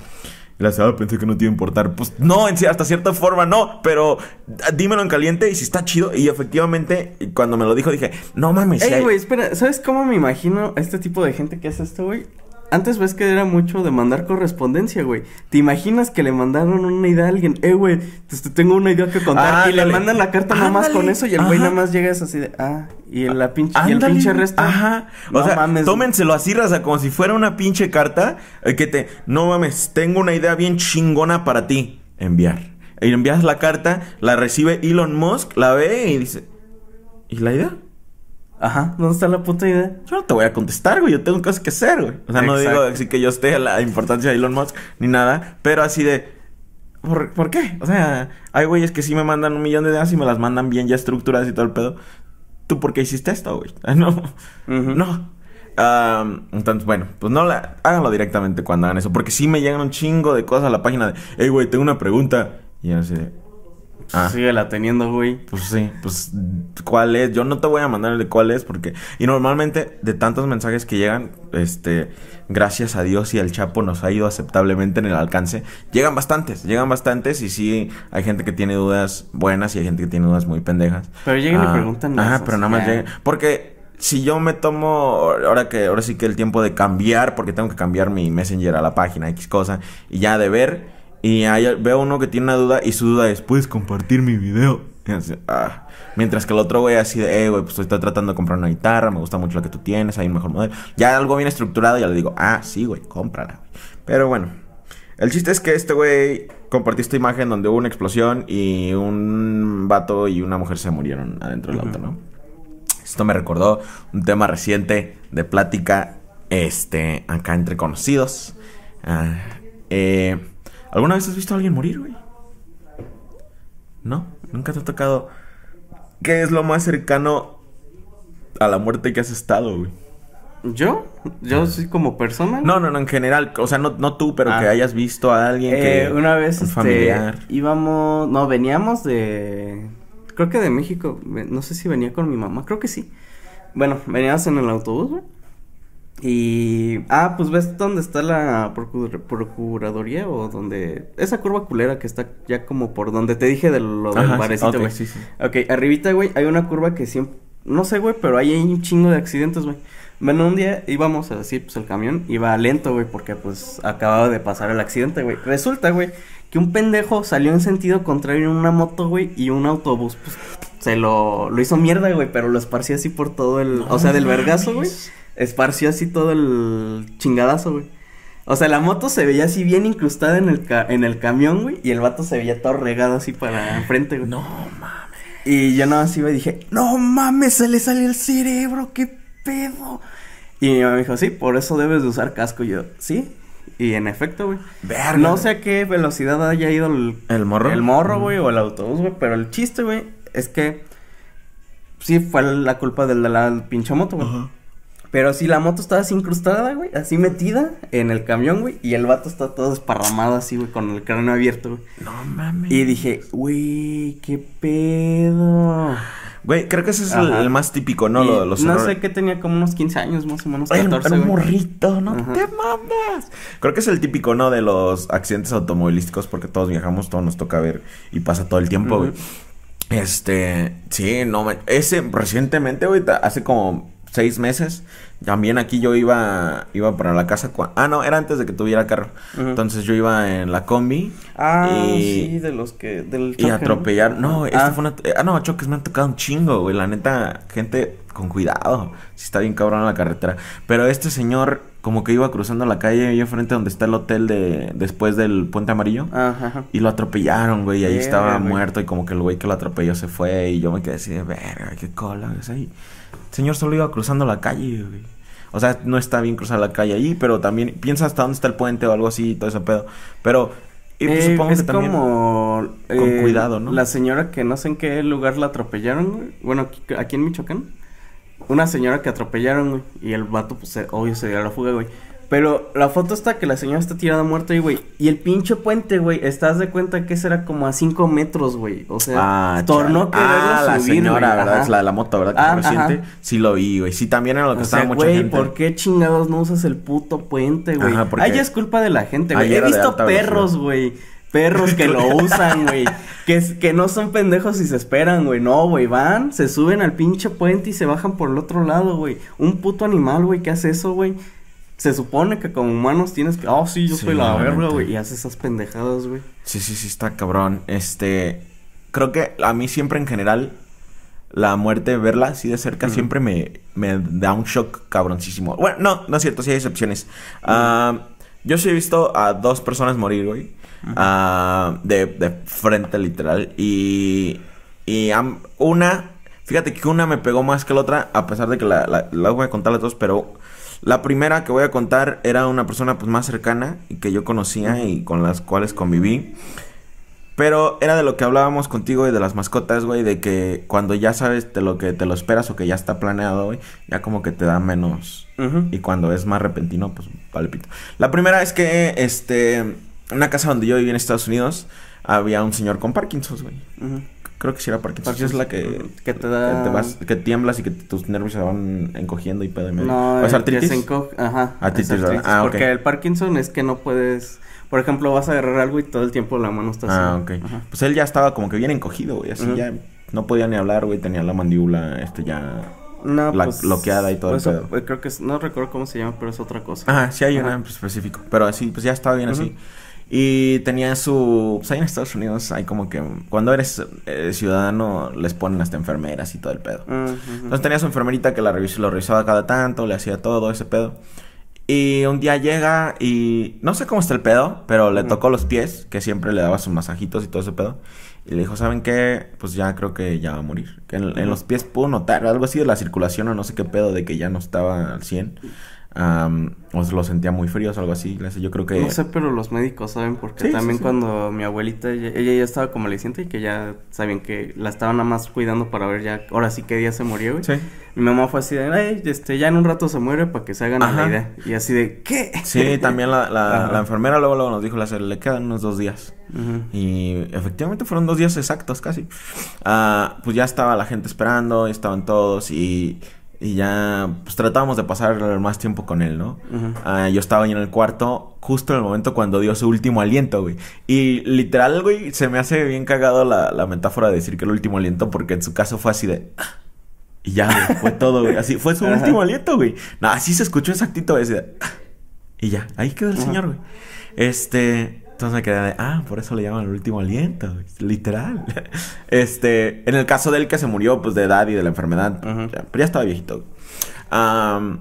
Speaker 1: Y la señora pensé que no te iba a importar. Pues no, en hasta cierta forma no, pero ah, dímelo en caliente y si está chido. Y efectivamente, cuando me lo dijo, dije, no mames,
Speaker 2: Ey,
Speaker 1: hay-
Speaker 2: güey, espera, ¿sabes cómo me imagino a este tipo de gente que hace esto, güey? Antes ves que era mucho de mandar correspondencia, güey. ¿Te imaginas que le mandaron una idea a alguien? Eh, güey, pues te tengo una idea que contar. y le mandan la carta nomás
Speaker 1: Ándale.
Speaker 2: con eso y el güey nada más llega así de, ah, y el, la pinche, y el
Speaker 1: Ándale,
Speaker 2: pinche resto.
Speaker 1: Ajá. O
Speaker 2: No
Speaker 1: sea,
Speaker 2: mames,
Speaker 1: tómenselo así, raza, como si fuera una pinche carta. eh, que te. No mames, tengo una idea bien chingona para ti. Enviar. Y envías la carta, la recibe Elon Musk, la ve y dice. ¿Y la idea?
Speaker 2: Ajá, ¿dónde está la puta idea?
Speaker 1: Yo no te voy a contestar, güey. Yo tengo cosas que hacer, güey. O sea, no digo así que yo esté a la importancia de Elon Musk ni nada, pero así de. ¿Por, por qué? O sea, hay güeyes que sí me mandan un millón de ideas y me las mandan bien ya estructuradas y todo el pedo. ¿Tú por qué hiciste esto, güey? No. No. Entonces, bueno, pues no la, háganlo directamente cuando hagan eso. Porque sí me llegan un chingo de cosas a la página de, hey, güey, tengo una pregunta. Y así de, ah.
Speaker 2: Síguela teniendo, güey.
Speaker 1: Pues sí, pues cuál es. Yo no te voy a mandar el de cuál es porque y normalmente de tantos mensajes que llegan, este, gracias a Dios y al Chapo nos ha ido aceptablemente en el alcance. Llegan bastantes, llegan bastantes y sí hay gente que tiene dudas buenas y hay gente que tiene dudas muy pendejas.
Speaker 2: Pero llegan y
Speaker 1: Ah,
Speaker 2: preguntan
Speaker 1: Ajá,
Speaker 2: esas,
Speaker 1: pero nada más
Speaker 2: ya.
Speaker 1: llegan porque si yo me tomo ahora que ahora sí que el tiempo de cambiar porque tengo que cambiar mi Messenger a la página X cosa y ya de ver y ahí veo uno que tiene una duda y su duda es, ¿puedes compartir mi video? Así, ah. Mientras que el otro güey así de, eh, güey, pues estoy tratando de comprar una guitarra, me gusta mucho la que tú tienes, hay un mejor modelo. Ya algo bien estructurado, ya le digo, ah, sí, güey, cómprala. güey. Pero bueno, el chiste es que este güey compartió esta imagen donde hubo una explosión y un vato y una mujer se murieron adentro del auto, ¿no? Esto me recordó un tema reciente de plática, este, acá entre conocidos. Ah, eh, ¿Alguna vez has visto a alguien morir, güey? ¿No? ¿Nunca te ha tocado? ¿Qué es lo más cercano a la muerte que has estado, güey?
Speaker 2: ¿Yo? ¿Yo soy como persona?
Speaker 1: No, no, no, en general. O sea, no, no tú, pero
Speaker 2: Ah.
Speaker 1: que hayas visto a alguien que...
Speaker 2: Eh, una vez
Speaker 1: un
Speaker 2: este,
Speaker 1: familiar.
Speaker 2: íbamos, no, veníamos de, creo que de México, no sé si venía con mi mamá, creo que sí. Bueno, veníamos en el autobús, güey. Y, ah, pues ves dónde está la procur- procuraduría o donde, esa curva culera que está ya como por donde te dije de lo del
Speaker 1: sí,
Speaker 2: barecito, güey.
Speaker 1: sí, sí.
Speaker 2: Ok, arribita, güey, hay una curva que siempre, no sé, güey, pero ahí hay un chingo de accidentes, güey. Bueno, un día íbamos así, pues el camión iba lento, güey, porque pues acababa de pasar el accidente, güey. Resulta, güey, que un pendejo salió en sentido contrario en una moto, güey, y un autobús, pues, se lo, lo hizo mierda, güey, pero lo esparció así por todo el, o sea, del vergazo, güey, esparció así todo el chingadazo, güey. O sea, la moto se veía así bien incrustada en el, ca- en el camión, güey, y el vato se veía todo regado así para enfrente, güey.
Speaker 1: No, mames.
Speaker 2: Y yo nada más iba y dije, no mames, se le salió el cerebro, qué pedo. Y mi mamá me dijo, sí, por eso debes de usar casco. Y yo, sí. Y en efecto, güey.
Speaker 1: Verga.
Speaker 2: No sé a qué velocidad haya ido el,
Speaker 1: ¿El morro?
Speaker 2: el morro, güey, o el autobús, güey. Pero el chiste, güey, es que sí fue la culpa de la, pinche moto, güey. Pero sí, la moto estaba así incrustada, güey, así metida en el camión, güey. Y el vato está todo esparramado así, güey, con el cráneo abierto, güey.
Speaker 1: No mames.
Speaker 2: Y dije, güey, qué pedo.
Speaker 1: Güey, creo que ese es el, el más típico, ¿no?
Speaker 2: Y
Speaker 1: Lo de los
Speaker 2: no
Speaker 1: errores.
Speaker 2: sé qué tenía como unos 15 años más o menos,
Speaker 1: Ay,
Speaker 2: 14,
Speaker 1: era un
Speaker 2: güey.
Speaker 1: morrito, no
Speaker 2: Ajá.
Speaker 1: te mames. Creo que es el típico, ¿no? De los accidentes automovilísticos porque todos viajamos, todo nos toca ver y pasa todo el tiempo, güey. Este, sí, no, ese recientemente, güey, hace como seis meses, también aquí yo iba, iba para la casa, ah, no, era antes de que tuviera carro, entonces yo iba en la combi
Speaker 2: Ah,
Speaker 1: y,
Speaker 2: sí, de los que, del
Speaker 1: y
Speaker 2: choque, ¿no?
Speaker 1: atropellar, no, esta
Speaker 2: Ah.
Speaker 1: fue una, ah, no, choques me han tocado un chingo, güey, la neta, gente, con cuidado, si está bien cabrón la carretera, pero este señor, como que iba cruzando la calle ahí enfrente donde está el hotel de, después del puente amarillo,
Speaker 2: Ajá,
Speaker 1: y lo atropellaron, güey, y ahí estaba
Speaker 2: güey.
Speaker 1: muerto y como que el güey que lo atropelló se fue y yo me quedé así de verga, qué cola, es ahí. El señor solo iba cruzando la calle, güey. O sea, no está bien cruzar la calle ahí, pero también piensa hasta dónde está el puente o algo así y todo ese pedo. Pero y pues,
Speaker 2: Eh,
Speaker 1: supongo
Speaker 2: es
Speaker 1: que también
Speaker 2: como
Speaker 1: con
Speaker 2: eh,
Speaker 1: cuidado, ¿no?
Speaker 2: La señora que no sé en qué lugar la atropellaron, güey. Bueno, aquí, aquí en Michoacán. Una señora que atropellaron, güey. Y el vato, pues, obvio, se dio a la fuga, güey. Pero la foto está que la señora está tirada muerta ahí, güey. Y el pinche puente, güey, estás de cuenta que será como a 5 metros, güey. O sea,
Speaker 1: Ah,
Speaker 2: tornó que
Speaker 1: Ah, la
Speaker 2: subir,
Speaker 1: señora,
Speaker 2: güey.
Speaker 1: ¿verdad?
Speaker 2: Ajá.
Speaker 1: Es la de la moto, ¿verdad? Que
Speaker 2: Ah,
Speaker 1: se resiente. Sí lo vi, güey. Sí, también era lo que
Speaker 2: O
Speaker 1: estaba
Speaker 2: sea,
Speaker 1: mucha
Speaker 2: güey,
Speaker 1: gente.
Speaker 2: ¿por qué chingados no usas el puto puente, güey?
Speaker 1: Ajá, porque-
Speaker 2: Ahí ya es culpa de la gente, güey. He visto perros,
Speaker 1: velocidad.
Speaker 2: güey. Perros que lo usan, güey. Que, que no son pendejos y se esperan, güey. No, güey. Van, se suben al pinche puente y se bajan por el otro lado, güey. Un puto animal, güey, que hace eso, güey. Se supone que como humanos tienes que. Oh, sí, yo
Speaker 1: Sí,
Speaker 2: soy la verga, güey. Y hace esas pendejadas, güey.
Speaker 1: Sí, sí, sí, está cabrón. Este, creo que a mí siempre en general la muerte, verla así de cerca, siempre me, me da un shock cabroncísimo. Bueno, no, no es cierto, sí hay excepciones. Ah, yo sí he visto a dos personas morir, güey. Ah, de, de frente, literal. Y, y una, fíjate que una me pegó más que la otra, a pesar de que la, la, la voy a contar las dos, pero la primera que voy a contar era una persona pues más cercana y que yo conocía y con las cuales conviví. Pero era de lo que hablábamos contigo y de las mascotas, güey, de que cuando ya sabes de lo que te lo esperas o que ya está planeado, güey, ya como que te da menos. Y cuando es más repentino, pues vale pito. La primera es que, este, una casa donde yo viví en Estados Unidos, había un señor con Parkinson, güey. Creo que sí era Parkinson. Sí, es la que,
Speaker 2: Que te da-
Speaker 1: que, te vas- que tiemblas y que tus nervios se van encogiendo y pedo y medio.
Speaker 2: No,
Speaker 1: ¿O es
Speaker 2: eh,
Speaker 1: artritis?
Speaker 2: que se enco- Ajá.
Speaker 1: Artritis,
Speaker 2: es
Speaker 1: ¿verdad? Ah, ok.
Speaker 2: Porque el Parkinson es que no puedes. Por ejemplo, vas a agarrar algo y todo el tiempo la mano está así.
Speaker 1: Ah, ok.
Speaker 2: Ajá.
Speaker 1: Pues él ya estaba como que bien encogido, güey. Así ya no podía ni hablar, güey. Tenía la mandíbula, este, ya...
Speaker 2: No,
Speaker 1: La
Speaker 2: pues,
Speaker 1: bloqueada y todo el
Speaker 2: eso,
Speaker 1: pedo.
Speaker 2: eh, Creo que es, no recuerdo cómo se llama, pero es otra cosa.
Speaker 1: Ajá, sí hay
Speaker 2: Ajá.
Speaker 1: una en específico. Pero así, pues ya estaba bien así. Y tenía su... Pues ahí en Estados Unidos hay como que... Cuando eres eh, ciudadano les ponen hasta enfermeras y todo el pedo. Entonces tenía su enfermerita que la revis- lo revisaba cada tanto, le hacía todo ese pedo. Y un día llega y no sé cómo está el pedo, pero le tocó los pies, que siempre le daba sus masajitos y todo ese pedo. Y le dijo, ¿saben qué? Pues ya creo que ya va a morir. Que en, en los pies pudo notar algo así de la circulación o no sé qué pedo de que ya no estaba al 100. Am, o se lo sentía muy frío o algo así. Yo creo que...
Speaker 2: No sé, pero los médicos saben porque
Speaker 1: Sí,
Speaker 2: también
Speaker 1: sí.
Speaker 2: cuando mi abuelita, ella, ella ya estaba convaleciente y que ya sabían que la estaban nada más cuidando para ver ya, ahora sí qué día se murió, güey. Mi mamá fue así de, ay, este, ya en un rato se muere para que se hagan
Speaker 1: Ajá.
Speaker 2: la idea. Y así de, ¿qué?
Speaker 1: Sí, también la, la,
Speaker 2: Ajá.
Speaker 1: la enfermera luego, luego nos dijo, le, le quedan unos dos días. Y efectivamente fueron dos días exactos casi. Ah, pues ya estaba la gente esperando, estaban todos y, y ya pues tratábamos de pasar más tiempo con él, ¿no? Ah, yo estaba ahí en el cuarto justo en el momento cuando dio su último aliento, güey. Y literal, güey, se me hace bien cagado la, la metáfora de decir que el último aliento porque en su caso fue así de... "Ah". Y ya, güey, fue todo, güey. Así, fue su
Speaker 2: Ajá.
Speaker 1: último aliento, güey. No, así se escuchó exactito, de... "Ah". Y ya, ahí quedó el
Speaker 2: Ajá.
Speaker 1: señor, güey. Este, entonces me quedé de, ah, por eso le llaman el último aliento, literal. Este, en el caso de él que se murió, pues de edad y de la enfermedad, ya, pero ya estaba viejito. Am,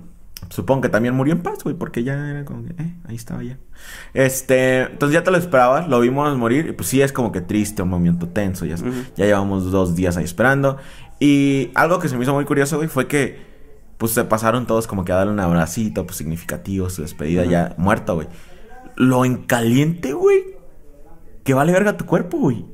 Speaker 1: supongo que también murió en paz, güey, porque ya era como que, eh, ahí estaba ya. Este, entonces ya te lo esperabas, lo vimos morir, y pues sí es como que triste, un movimiento tenso, ya, ya llevamos dos días ahí esperando. Y algo que se me hizo muy curioso, güey, fue que, pues se pasaron todos como que a darle un abracito, pues significativo, su despedida ya muerto, güey. Lo en caliente, güey, que vale verga tu cuerpo, güey.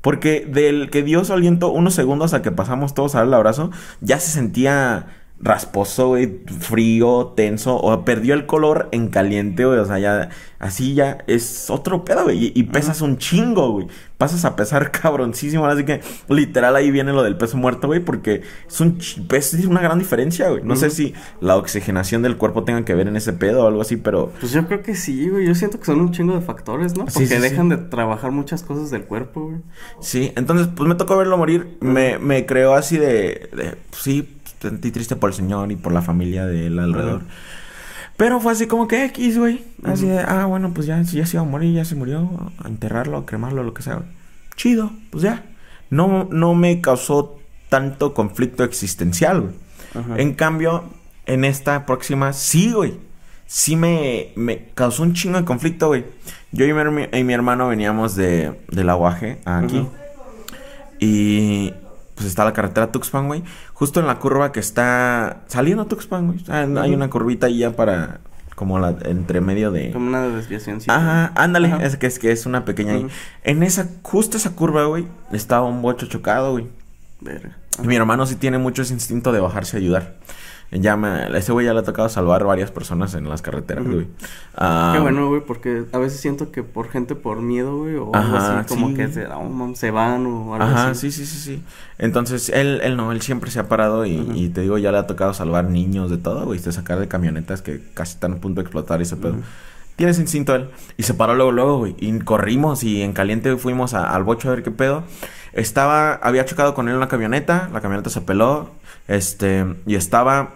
Speaker 1: Porque del que dio su aliento unos segundos a que pasamos todos a darle el abrazo, ya se sentía rasposo, güey, frío, tenso, o perdió el color en caliente, güey, o sea, ya, así ya es otro pedo, güey, y, y pesas un chingo, güey, pasas a pesar cabroncísimo, así que literal ahí viene lo del peso muerto, güey, porque es un, es una gran diferencia, güey, no sé si la oxigenación del cuerpo tenga que ver en ese pedo o algo así, pero...
Speaker 2: Pues yo creo que sí, güey. Yo siento que son un chingo de factores, ¿no? Porque
Speaker 1: sí, sí.
Speaker 2: dejan de trabajar muchas cosas del cuerpo, güey.
Speaker 1: Sí, entonces pues me tocó verlo morir. Me, me creó así de, de, pues, sí, sentí triste por el señor y por la familia de él alrededor.
Speaker 2: Ujú.
Speaker 1: Pero fue así como que X, güey. Así de, ah, bueno, pues ya, ya se iba a morir, ya se murió. A enterrarlo, a cremarlo, lo que sea. güey. Chido, pues ya. No, no me causó tanto conflicto existencial, güey.
Speaker 2: Ajá.
Speaker 1: En cambio, en esta próxima, sí, güey. Sí me, me causó un chingo de conflicto, güey. Yo y mi, y mi hermano veníamos de, del aguaje aquí. Y pues está la carretera Tuxpan, güey. Justo en la curva que está saliendo Tuxpan, güey. Ah, Hay una curvita ahí ya para como la entre medio de
Speaker 2: Como una desviación. sí.
Speaker 1: Ajá, ándale,
Speaker 2: Ajá.
Speaker 1: es que es que es una pequeña ahí. En esa justo esa curva, güey, estaba un bocho chocado, güey.
Speaker 2: Verga.
Speaker 1: Y mi hermano sí tiene mucho ese instinto de bajarse a ayudar. Ya me, ese güey ya le ha tocado salvar varias personas en las carreteras, güey. Ah,
Speaker 2: Qué bueno, güey, porque a veces siento que por gente por miedo, güey, o algo
Speaker 1: Ajá,
Speaker 2: así, como
Speaker 1: sí.
Speaker 2: que se, oh, se van o algo
Speaker 1: Ajá,
Speaker 2: así.
Speaker 1: sí, sí, sí, sí. Entonces, él, él no, él siempre se ha parado y, te digo, ya le ha tocado salvar niños de todo, güey, de sacar de camionetas que casi están a punto de explotar y ese pedo.
Speaker 2: Ujú.
Speaker 1: Tiene ese instinto él. Y se paró luego, luego, güey. Y corrimos y en caliente fuimos a- al bocho a ver qué pedo. Estaba, había chocado con él una camioneta, la camioneta se peló, este, y estaba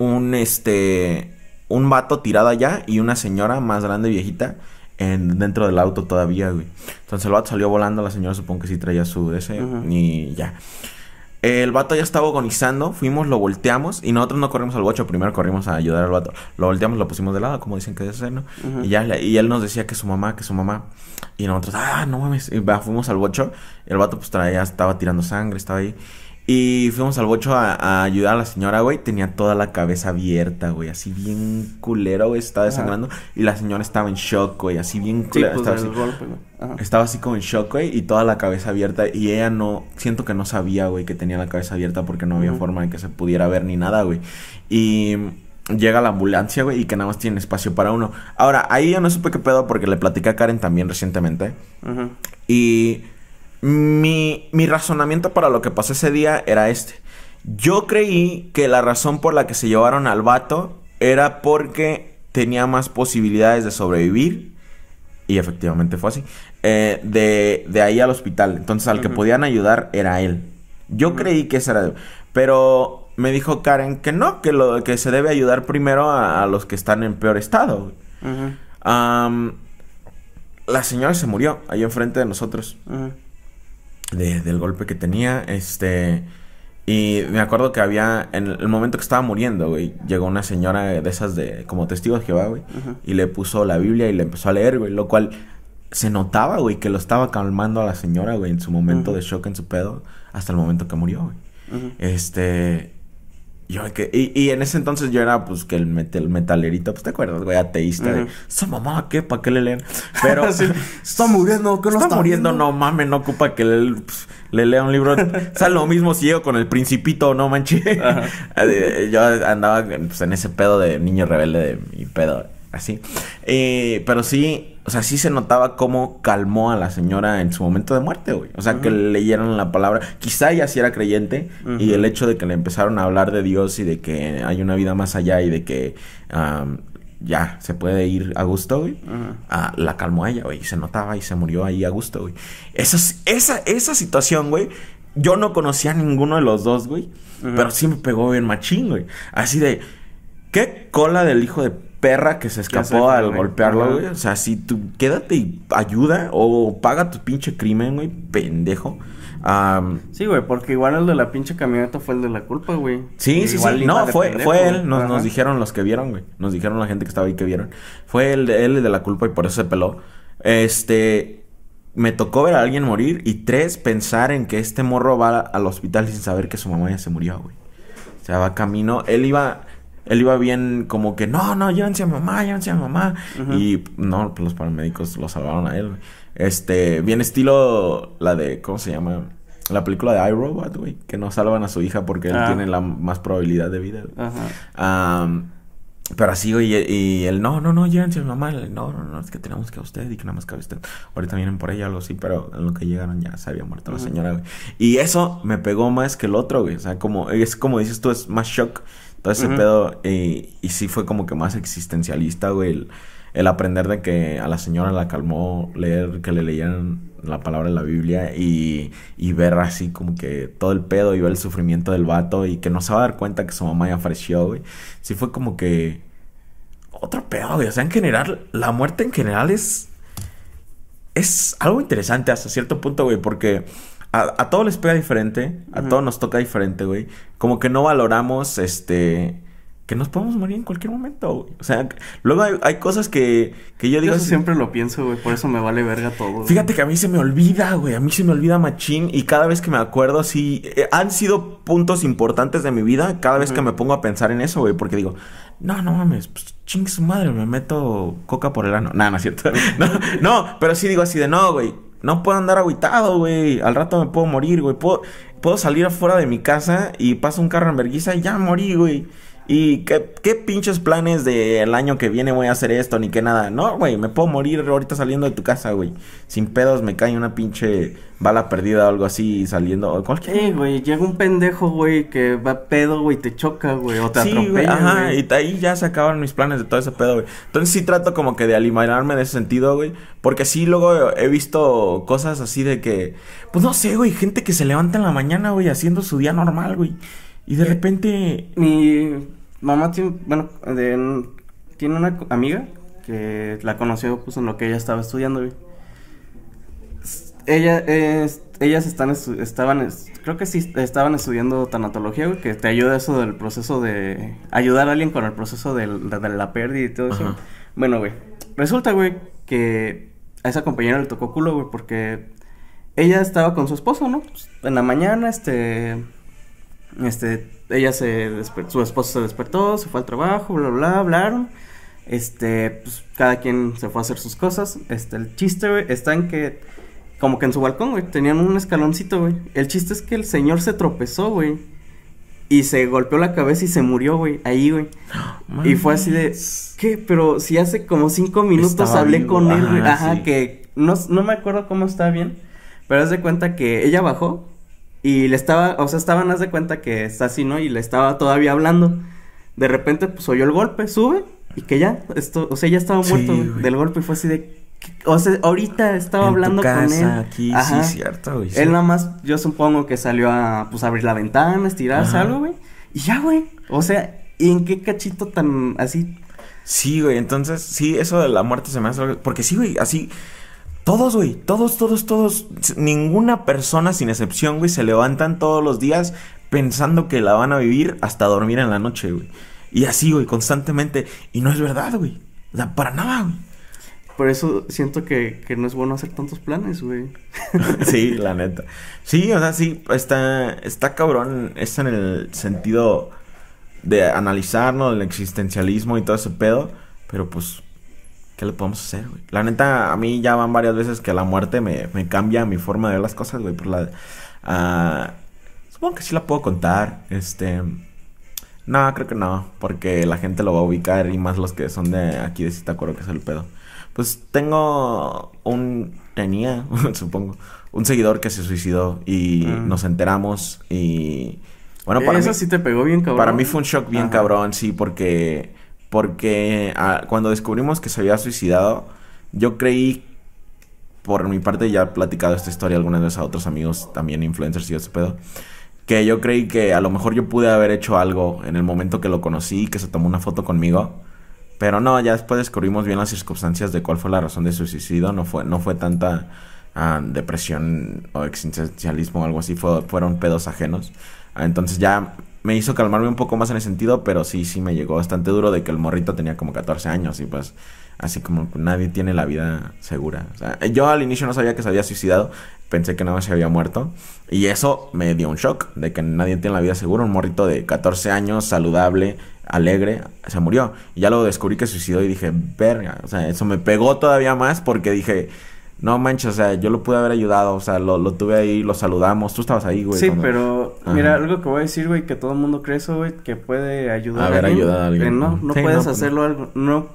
Speaker 1: un, este, un vato tirado allá y una señora más grande, viejita, en, dentro del auto todavía, güey. Entonces el vato salió volando, la señora supongo que sí traía su ese y ya. El vato ya estaba agonizando, fuimos, lo volteamos y nosotros no corrimos al bocho, primero corrimos a ayudar al vato. Lo volteamos, lo pusimos de lado, como dicen que debe ser, ¿no? Y ya, y él nos decía que su mamá, que su mamá. Y nosotros, ah, no mames. Y va, fuimos al bocho. Y el vato pues traía, estaba tirando sangre, estaba ahí. Y fuimos al bocho a, a ayudar a la señora, güey. Tenía toda la cabeza abierta, güey. Así bien culero, güey. Estaba
Speaker 2: Ajá.
Speaker 1: desangrando. Y la señora estaba en shock, güey. Así bien
Speaker 2: Sí,
Speaker 1: culera.
Speaker 2: pues
Speaker 1: estaba así.
Speaker 2: golpe, güey. Ajá.
Speaker 1: Estaba así como en shock, güey, y toda la cabeza abierta. Y ella no, siento que no sabía, güey, que tenía la cabeza abierta porque no había forma de que se pudiera ver ni nada, güey. Y llega la ambulancia, güey, y que nada más tiene espacio para uno. Ahora, ahí yo no supe qué pedo porque le platicé a Karen también recientemente.
Speaker 2: Ujú.
Speaker 1: Y mi, mi razonamiento para lo que pasó ese día era este. Yo creí que la razón por la que se llevaron al vato era porque tenía más posibilidades de sobrevivir. Y efectivamente fue así. Eh, de, de ahí al hospital. Entonces al que podían ayudar era él. Yo creí que ese era... Pero me dijo Karen que no, que, lo, que se debe ayudar primero a, a los que están en peor estado. La señora se murió ahí enfrente de nosotros. De- del golpe que tenía, este... Y me acuerdo que había, en el momento que estaba muriendo, güey, llegó una señora de esas de, como testigo de Jehová, güey, y le puso la Biblia y le empezó a leer, güey, lo cual se notaba, güey, que lo estaba calmando a la señora, güey, en su momento de shock en su pedo, hasta el momento que murió, güey. Este... Yo que, y, y en ese entonces yo era, pues, que el, met- el metalerito, pues, ¿te acuerdas, güey? Ateísta. de,
Speaker 2: Ujú.
Speaker 1: Esa mamá, ¿qué? ¿Para qué le leen? Pero...
Speaker 2: Sí.
Speaker 1: Está muriendo, que no está, muriendo, no mames, no ocupa que le, pues, le lea un libro. o sea, lo mismo si llego con el principito, no manches. Yo andaba pues, en ese pedo de niño rebelde de mi pedo, así. Eh, pero sí, o sea, sí se notaba cómo calmó a la señora en su momento de muerte, güey. O sea, que leyeron la palabra. Quizá ella sí era creyente y el hecho de que le empezaron a hablar de Dios y de que hay una vida más allá y de que ya se puede ir a gusto, güey. La calmó a ella, güey. y Se notaba y se murió ahí a gusto, güey. Esa, esa, esa situación, güey. Yo no conocía a ninguno de los dos, güey. Pero sí me pegó bien machín, güey. Así de... ¿Qué cola del hijo de perra que se escapó al golpearlo, güey? O sea, si tú quédate y ayuda o paga tu pinche crimen, güey. Pendejo. Am,
Speaker 2: Sí, güey, porque igual el de la pinche camioneta fue el de la culpa, güey.
Speaker 1: Sí, sí, sí. No, fue,
Speaker 2: pendejo,
Speaker 1: fue él. Nos, nos dijeron los que vieron, güey. Nos dijeron la gente que estaba ahí que vieron. Fue él, él el de la culpa y por eso se peló. Este. Me tocó ver a alguien morir. Y tres, pensar en que este morro va al hospital sin saber que su mamá ya se murió, güey. O sea, va camino. Él iba. Él iba bien como que, no, no, llévense a mi mamá, llévense a mi mamá. Y no, pues los paramédicos lo salvaron a él, güey. Este, bien estilo la de, ¿cómo se llama? La película de iRobot, güey. Que no salvan a su hija porque él
Speaker 2: Ah.
Speaker 1: tiene la más probabilidad de vida.
Speaker 2: Ajá.
Speaker 1: Am, pero así, güey, y, y él, no, no, no, llévense a mi mamá. Él, No, no, no, es que tenemos que a usted y que nada más cabe usted. Ahorita vienen por ella, algo así, pero en lo que llegaron ya se había muerto la señora, güey. Y eso me pegó más que el otro, güey. O sea, como, es como dices tú, es más shock. Todo ese pedo. Y, y sí fue como que más existencialista, güey. El, el aprender de que a la señora la calmó leer, que le leyeran la palabra de la Biblia y, y ver así como que todo el pedo y ver el sufrimiento del vato y que no se va a dar cuenta que su mamá ya falleció, güey. Sí fue como que otro pedo, güey. O sea, en general, la muerte en general es es algo interesante hasta cierto punto, güey, porque a, a todos les pega diferente, a
Speaker 2: Ujú.
Speaker 1: todos nos toca diferente, güey. Como que no valoramos, este, que nos podemos morir en cualquier momento, güey. O sea, luego hay, hay cosas que, que yo digo...
Speaker 2: Yo siempre lo pienso, güey, por eso me vale verga todo. güey.
Speaker 1: Fíjate que a mí se me olvida, güey. A mí se me olvida machín. Y cada vez que me acuerdo, sí. eh, han sido puntos importantes de mi vida. Cada vez que me pongo a pensar en eso, güey. Porque digo, no, no mames, pues chingue su madre, me meto coca por el ano. No, no es cierto. No, no, pero sí digo así de no, güey. No puedo andar agüitado, güey. Al rato me puedo morir, güey. Puedo, puedo salir afuera de mi casa y pasa un carro en vergüenza y ya morí, güey. Y qué, qué pinches planes del año que viene voy a hacer esto, ni que nada. No, güey, me puedo morir ahorita saliendo de tu casa, güey. Sin pedos me cae una pinche bala perdida o algo así saliendo. o Cualquier.
Speaker 2: Sí, güey, llega un pendejo, güey, que va pedo, güey, te choca, güey, o te
Speaker 1: Sí,
Speaker 2: atropella,
Speaker 1: ajá, y de ahí ya se acabaron mis planes de todo ese pedo, güey. Entonces sí trato como que de aliviarme de ese sentido, güey. Porque sí, luego he visto cosas así de que, pues no sé, güey, gente que se levanta en la mañana, güey, haciendo su día normal, güey. Y de repente,
Speaker 2: Mi mamá tiene, bueno, de- tiene una amiga que la conoció, pues, en lo que ella estaba estudiando, güey. Ella, es, ellas están, estaban, es- creo que sí, estaban estudiando tanatología, güey, que te ayuda eso del proceso de, ayudar a alguien con el proceso de, de la pérdida y todo eso. Bueno, güey, resulta, güey, que a esa compañera le tocó culo, güey, porque ella estaba con su esposo, ¿no? Pues, en la mañana, este, este, ella se despertó, su esposo se despertó, se fue al trabajo, bla, bla, hablaron. Este, pues cada quien se fue a hacer sus cosas. Este, el chiste, güey, está en que, como que en su balcón, güey, tenían un escaloncito, güey. El chiste es que el señor se tropezó, güey. Y se golpeó la cabeza y se murió, güey, ahí, güey. Y fue así de, ¿qué? Pero si hace como cinco minutos
Speaker 1: Estaba
Speaker 2: hablé
Speaker 1: vivo,
Speaker 2: con él, güey.
Speaker 1: ajá,
Speaker 2: Ajá,
Speaker 1: sí.
Speaker 2: que no, no me acuerdo cómo está bien. Pero haz de cuenta que ella bajó y le estaba, o sea, estaban, haz de cuenta que está así, ¿no? Y le estaba todavía hablando. De repente, pues oyó el golpe, sube y que ya, esto, o sea, ya estaba muerto, güey. del golpe y fue así de, o sea, ahorita estaba
Speaker 1: en tu
Speaker 2: hablando con él.
Speaker 1: casa, aquí,
Speaker 2: Ajá.
Speaker 1: sí, cierto, güey. sí.
Speaker 2: Él nada más, yo supongo que salió a, pues, abrir la ventana, estirarse
Speaker 1: Ajá.
Speaker 2: algo, güey. Y ya, güey. O sea, ¿y en qué cachito tan así?
Speaker 1: Sí, güey, entonces, sí, eso de la muerte se me hace... Porque sí, güey, así... Todos, güey, todos, todos, todos... Ninguna persona, sin excepción, güey, se levantan todos los días pensando que la van a vivir hasta dormir en la noche, güey. Y así, güey, constantemente. Y no es verdad, güey. O sea, para nada, güey.
Speaker 2: Por eso siento que, que no es bueno hacer tantos planes, güey.
Speaker 1: sí, la neta. Sí, o sea, sí, está, está cabrón. Es en el sentido de analizarnos, el existencialismo y todo ese pedo. Pero pues, ¿qué le podemos hacer, güey? La neta, a mí ya van varias veces que la muerte me, me cambia mi forma de ver las cosas, güey. Por la. ah, supongo que sí la puedo contar. Este. No, creo que no, porque la gente lo va a ubicar y más los que son de aquí de Zitácuaro, que es el pedo. Pues tengo un. Tenía, supongo, un seguidor que se suicidó y
Speaker 2: Mm.
Speaker 1: nos enteramos y. Bueno, para
Speaker 2: Eso
Speaker 1: mí,
Speaker 2: sí te pegó bien, cabrón.
Speaker 1: para mí fue un shock bien
Speaker 2: Ajá.
Speaker 1: cabrón, sí, porque. Porque ah, cuando descubrimos que se había suicidado, yo creí. Por mi parte, ya he platicado esta historia algunas veces a otros amigos, también influencers y ese pedo que yo creí que a lo mejor yo pude haber hecho algo en el momento que lo conocí, que se tomó una foto conmigo. Pero no, ya después descubrimos bien las circunstancias de cuál fue la razón de su suicidio. No fue, no fue tanta ah, depresión o existencialismo o algo así, fue- fueron pedos ajenos. Ah, entonces ya me hizo calmarme un poco más en ese sentido, pero sí, sí me llegó bastante duro de que el morrito tenía como 14 años y pues así como nadie tiene la vida segura. O sea, yo al inicio no sabía que se había suicidado, pensé que nada más se había muerto y eso me dio un shock de que nadie tiene la vida segura. Un morrito de 14 años, saludable, alegre, se murió. Y ya lo descubrí que suicidó y dije, verga, o sea, eso me pegó todavía más porque dije... No manches, o sea, yo lo pude haber ayudado, o sea, lo, lo tuve ahí, lo saludamos, tú estabas ahí, güey.
Speaker 2: Sí,
Speaker 1: cuando-
Speaker 2: pero
Speaker 1: Ajá.
Speaker 2: mira, algo que voy a decir, güey, que todo el mundo cree eso, güey, que puede ayudar
Speaker 1: Haber
Speaker 2: alguien,
Speaker 1: ayudado a alguien.
Speaker 2: no, no
Speaker 1: Sí,
Speaker 2: puedes
Speaker 1: no, pues,
Speaker 2: hacerlo algo, no.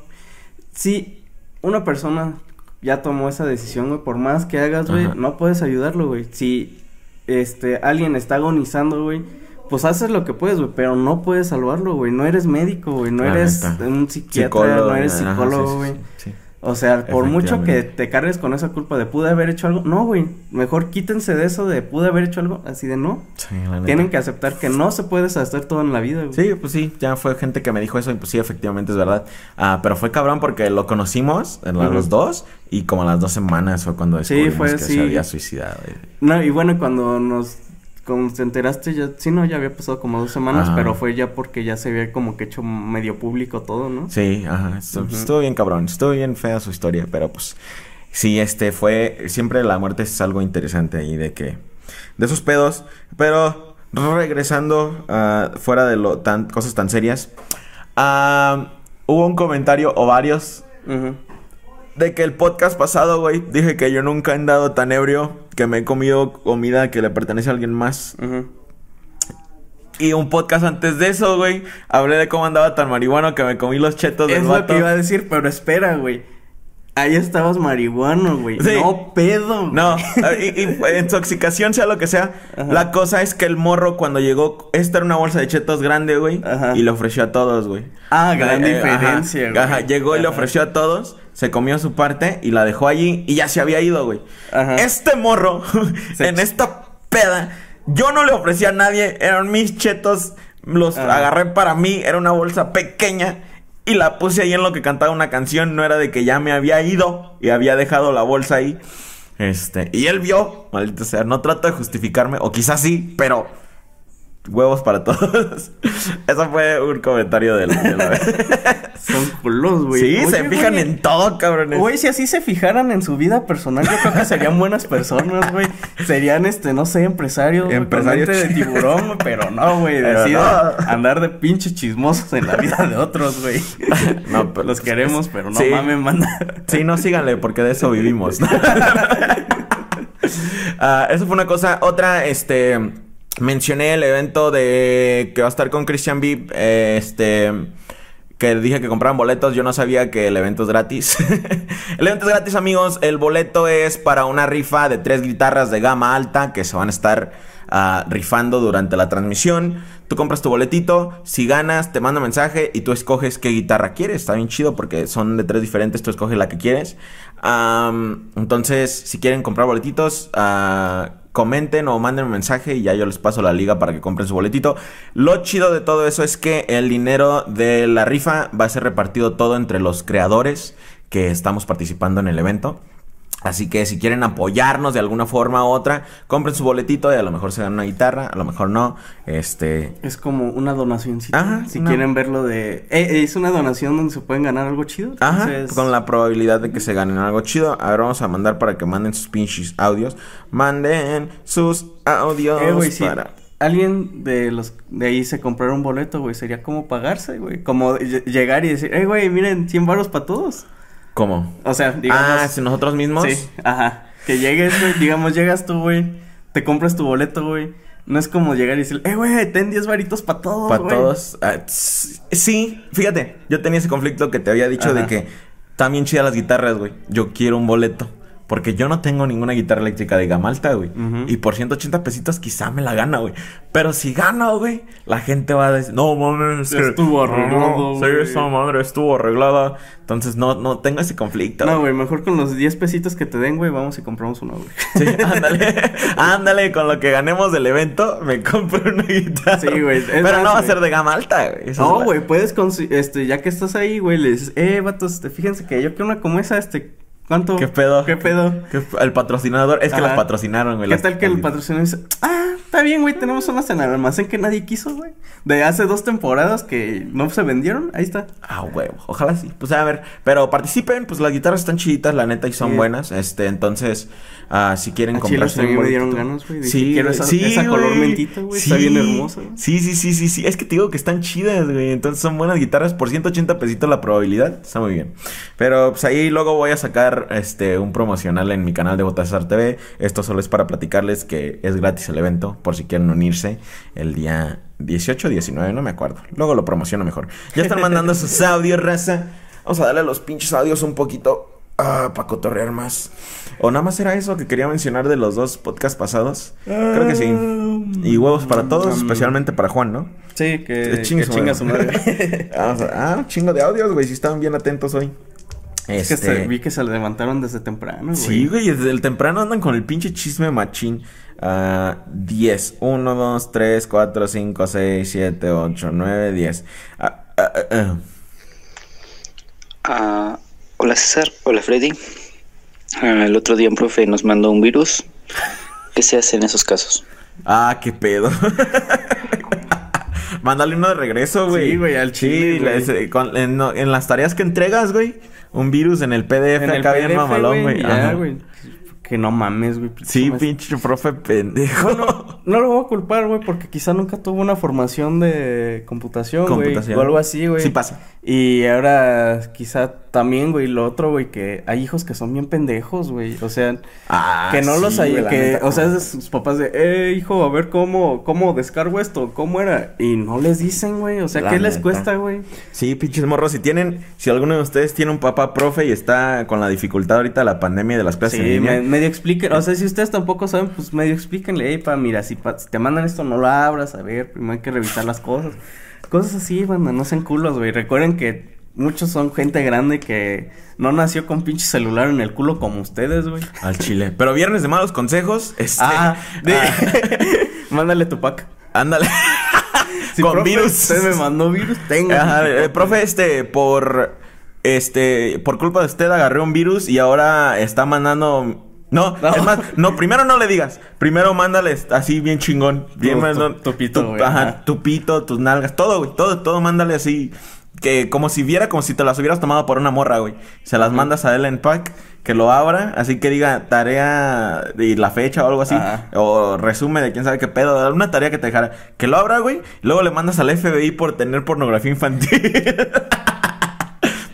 Speaker 2: Si una persona ya tomó esa decisión, güey, por más que hagas, güey,
Speaker 1: Ajá.
Speaker 2: no puedes ayudarlo, güey. Si este alguien está agonizando, güey, pues haces lo que puedes, güey, pero no puedes salvarlo, güey. No eres médico, güey, no
Speaker 1: La
Speaker 2: eres
Speaker 1: neta.
Speaker 2: un psiquiatra, no eres psicólogo,
Speaker 1: sí, sí,
Speaker 2: güey.
Speaker 1: sí, sí.
Speaker 2: O sea, por mucho que te cargues con esa culpa de pude haber hecho algo, no, güey. Mejor quítense de eso de pude haber hecho algo, así de no.
Speaker 1: Sí, la.
Speaker 2: Tienen que aceptar que no se puede hacer todo en la vida, güey.
Speaker 1: Sí, pues sí, ya fue gente que me dijo eso y pues sí, efectivamente es verdad. Ah, pero fue cabrón porque lo conocimos, en la- los dos, y como a las dos semanas fue cuando
Speaker 2: Sí,
Speaker 1: descubrimos
Speaker 2: fue
Speaker 1: que
Speaker 2: así.
Speaker 1: se había suicidado.
Speaker 2: No, y bueno, cuando nos cuando te enteraste ya, sí, no, ya había pasado como dos semanas,
Speaker 1: Ajá.
Speaker 2: pero fue ya porque ya se había como que hecho medio público todo, ¿no?
Speaker 1: Sí, ajá. Estuvo, bien cabrón. Estuvo bien fea su historia, pero pues. Sí, este fue. Siempre la muerte es algo interesante ahí de que. De esos pedos. Pero regresando ah, fuera de lo tan cosas tan serias. ah, hubo un comentario o varios
Speaker 2: Ujú.
Speaker 1: De que el podcast pasado, güey, dije que yo nunca he andado tan ebrio que me he comido comida que le pertenece a alguien más. Y un podcast antes de eso, güey, hablé de cómo andaba tan marihuano que me comí los chetos del
Speaker 2: Es lo que iba a decir, pero espera, güey. Ahí estabas marihuano, güey.
Speaker 1: Sí.
Speaker 2: No pedo.
Speaker 1: No, y, y intoxicación, sea lo que sea.
Speaker 2: Ajá.
Speaker 1: La cosa es que el morro cuando llegó, esta era una bolsa de chetos grande, güey,
Speaker 2: Ajá.
Speaker 1: y le ofreció a todos, güey.
Speaker 2: Ah, gran
Speaker 1: Eh,
Speaker 2: diferencia, güey.
Speaker 1: Ajá, llegó y le ofreció a todos, se comió su parte y la dejó allí y ya se había ido, güey.
Speaker 2: Ajá.
Speaker 1: Este morro, en esta peda, yo no le ofrecí a nadie, eran mis chetos, los agarré para mí, era una bolsa pequeña. Y la puse ahí en lo que cantaba una canción. No era de que ya me había ido y había dejado la bolsa ahí. Este, y él vio, maldito sea, no trato de justificarme, o quizás sí, pero huevos para todos. Eso fue un comentario de la, de la-
Speaker 2: Son culos, güey.
Speaker 1: Sí,
Speaker 2: Oye,
Speaker 1: se fijan
Speaker 2: güey,
Speaker 1: en todo, cabrones.
Speaker 2: Güey, si así se fijaran en su vida personal, yo creo que serían buenas personas, güey. Serían, este, no sé, empresarios.
Speaker 1: Empresarios
Speaker 2: de tiburón, pero no, güey.
Speaker 1: No.
Speaker 2: andar de pinches chismosos en la vida de otros, güey.
Speaker 1: No, pero-
Speaker 2: Los queremos, pero no
Speaker 1: Sí.
Speaker 2: mames, manda.
Speaker 1: Sí, no síganle, porque de eso vivimos. Ah, eso fue una cosa. Otra, este. Mencioné el evento de que va a estar con Christian Beep. eh, este. Que dije que compraban boletos. Yo no sabía que el evento es gratis. el evento es gratis, amigos. El boleto es para una rifa de tres guitarras de gama alta que se van a estar ah, rifando durante la transmisión. Tú compras tu boletito, si ganas, te manda mensaje y tú escoges qué guitarra quieres. Está bien chido porque son de tres diferentes, tú escoges la que quieres. Entonces, si quieren comprar boletitos, ah, comenten o manden un mensaje y ya yo les paso la liga para que compren su boletito. Lo chido de todo eso es que el dinero de la rifa va a ser repartido todo entre los creadores que estamos participando en el evento. Así que si quieren apoyarnos de alguna forma u otra, compren su boletito y a lo mejor se ganan una guitarra, a lo mejor no. Este,
Speaker 2: Es como una donacióncita.
Speaker 1: Ajá,
Speaker 2: Si quieren verlo de. Eh, es una donación donde se pueden ganar algo chido.
Speaker 1: Ajá,
Speaker 2: entonces-
Speaker 1: con la probabilidad de que se ganen algo chido. A ver, vamos a mandar para que manden sus pinches audios. Manden sus audios
Speaker 2: Eh,
Speaker 1: para...
Speaker 2: alguien de los de ahí se comprara un boleto, güey, sería como pagarse, güey. Como ll- llegar y decir, eh, güey, miren, 100 baros para todos.
Speaker 1: ¿Cómo?
Speaker 2: O sea, digamos.
Speaker 1: Ah, si nosotros mismos.
Speaker 2: Sí, ajá. Que llegues, güey, digamos, llegas tú, güey, te compras tu boleto, güey. No es como llegar y decir, eh, güey, ten 10 varitos para todos,
Speaker 1: Para todos. Ah, tss, sí, fíjate, yo tenía ese conflicto que te había dicho de que también chidas las guitarras, güey. Yo quiero un boleto. Porque yo no tengo ninguna guitarra eléctrica de gama alta, güey. Y por 180 pesitos quizá me la gana, güey. Pero si gano, güey, la gente va a decir, no mames, que-
Speaker 2: estuvo arreglado,
Speaker 1: no, Sí,
Speaker 2: güey".
Speaker 1: esa madre estuvo arreglada. Entonces no, no tengo ese conflicto.
Speaker 2: No, güey, mejor con los 10 pesitos que te den, güey, vamos y compramos uno, güey.
Speaker 1: Sí, ándale. ándale, con lo que ganemos del evento, me compro una guitarra.
Speaker 2: Sí, güey,
Speaker 1: Pero
Speaker 2: más,
Speaker 1: no va a ser de gama alta, güey.
Speaker 2: No,
Speaker 1: la-
Speaker 2: güey, puedes consi- este, ya que estás ahí, güey, le dices, eh, vatos, este, fíjense que yo quiero una como esa, este, ¿cuánto?
Speaker 1: ¿Qué pedo?
Speaker 2: ¿Qué pedo?
Speaker 1: El patrocinador, es que las patrocinaron, güey.
Speaker 2: ¿Qué tal que el patrocinador dice, ah, está bien, güey, tenemos unas en el almacén que nadie quiso, güey? De hace dos temporadas que no se vendieron, ahí está.
Speaker 1: Ah, huevo. Ojalá sí. Pues a ver. Pero participen, pues las guitarras están chiditas, la neta, y son
Speaker 2: Sí.
Speaker 1: buenas. Este, entonces, ah, si quieren un
Speaker 2: también me dieron ganas, güey.
Speaker 1: Sí,
Speaker 2: quiero esa-
Speaker 1: sí,
Speaker 2: esa color mentita, güey, está bien hermosa, güey.
Speaker 1: Sí, sí, sí, sí, sí. Es que te digo que están chidas, güey. Entonces son buenas guitarras por 180 pesitos la probabilidad. Está muy bien. Pero pues ahí luego voy a sacar este un promocional en mi canal de Botasar TV. Esto solo es para platicarles que es gratis el evento, por si quieren unirse el día 18 o 19, no me acuerdo. Luego lo promociono mejor. Ya están mandando sus audios, raza. Vamos a darle a los pinches audios un poquito para cotorrear más. O nada más era eso que quería mencionar de los dos podcasts pasados. Creo que sí. Y huevos para todos,
Speaker 2: Um,
Speaker 1: especialmente para Juan, ¿no?
Speaker 2: Sí, que, que chinga su madre.
Speaker 1: Vamos a- ah, chingo de audios, güey. Si estaban bien atentos hoy.
Speaker 2: Es que
Speaker 1: Este,
Speaker 2: se- vi que se levantaron desde temprano, güey.
Speaker 1: Sí, güey. Desde el temprano andan con el pinche chisme machín. Ah, 10. 1, 2, 3, 4, 5, 6, 7, 8, 9, 10. Ah, ah, ah, ah.
Speaker 3: Ah, hola César, hola Freddy. Ah, el otro día un profe nos mandó un virus. ¿Qué se hace en esos casos?
Speaker 1: Ah, qué pedo. Mándale uno de regreso, güey.
Speaker 2: Sí, güey, al chile,
Speaker 1: Sí,
Speaker 2: güey.
Speaker 1: ese- con- en, en las tareas que entregas, güey. Un virus en el PDF
Speaker 2: En
Speaker 1: acá bien mamalón, güey.
Speaker 2: Ya,
Speaker 1: Ajá.
Speaker 2: güey. Que no mames, güey.
Speaker 1: Sí, pinche profe pendejo.
Speaker 2: Bueno, no lo voy a culpar, güey, porque quizá nunca tuvo una formación de computación, güey.
Speaker 1: Computación.
Speaker 2: O algo así, güey.
Speaker 1: Sí pasa.
Speaker 2: Y ahora quizá también, güey, lo otro, güey, que hay hijos que son bien pendejos, güey. O sea,
Speaker 1: Ah,
Speaker 2: que no los hay,
Speaker 1: güey,
Speaker 2: que,
Speaker 1: neta.
Speaker 2: o sea, sus papás de, eh, hijo, a ver cómo, cómo descargo esto, cómo era. Y no les dicen, güey. O sea,
Speaker 1: La
Speaker 2: ¿qué les cuesta, güey?
Speaker 1: Sí, pinches morros. Si tienen, si alguno de ustedes tiene un papá profe y está con la dificultad ahorita de la pandemia de las clases en
Speaker 2: Sí,
Speaker 1: línea.
Speaker 2: me- medio expliquen, o sea, si ustedes tampoco saben, pues medio explíquenle, hey, pa, mira, si, pa- si te mandan esto, no lo abras, a ver, primero hay que revisar las cosas. Cosas así, banda, no sean culos, güey. Recuerden que muchos son gente grande que no nació con pinche celular en el culo como ustedes, güey.
Speaker 1: Al chile. Pero viernes de malos consejos. Este,
Speaker 2: Ah, de...
Speaker 1: ah,
Speaker 2: Mándale tu pack.
Speaker 1: ándale.
Speaker 2: Si,
Speaker 1: Con
Speaker 2: profe,
Speaker 1: virus.
Speaker 2: Usted me mandó virus, tenga.
Speaker 1: Ajá, eh, profe, este, por. Este, por culpa de usted agarré un virus y ahora está mandando. No,
Speaker 2: No.
Speaker 1: es más, no, primero no le digas. Primero mándale así bien chingón. Bien,
Speaker 2: Tu- tu- tu pito,
Speaker 1: Tu-
Speaker 2: güey,
Speaker 1: Ajá,
Speaker 2: ajá.
Speaker 1: tu pito, tus nalgas, todo, güey. Todo, todo mándale así. Que como si viera, como si te las hubieras tomado por una morra, güey. Se las mandas a él en pack, que lo abra, así que diga tarea y la fecha o algo así. O resumen de quién sabe qué pedo, una tarea que te dejara. Que lo abra, güey. y Luego le mandas al FBI por tener pornografía infantil.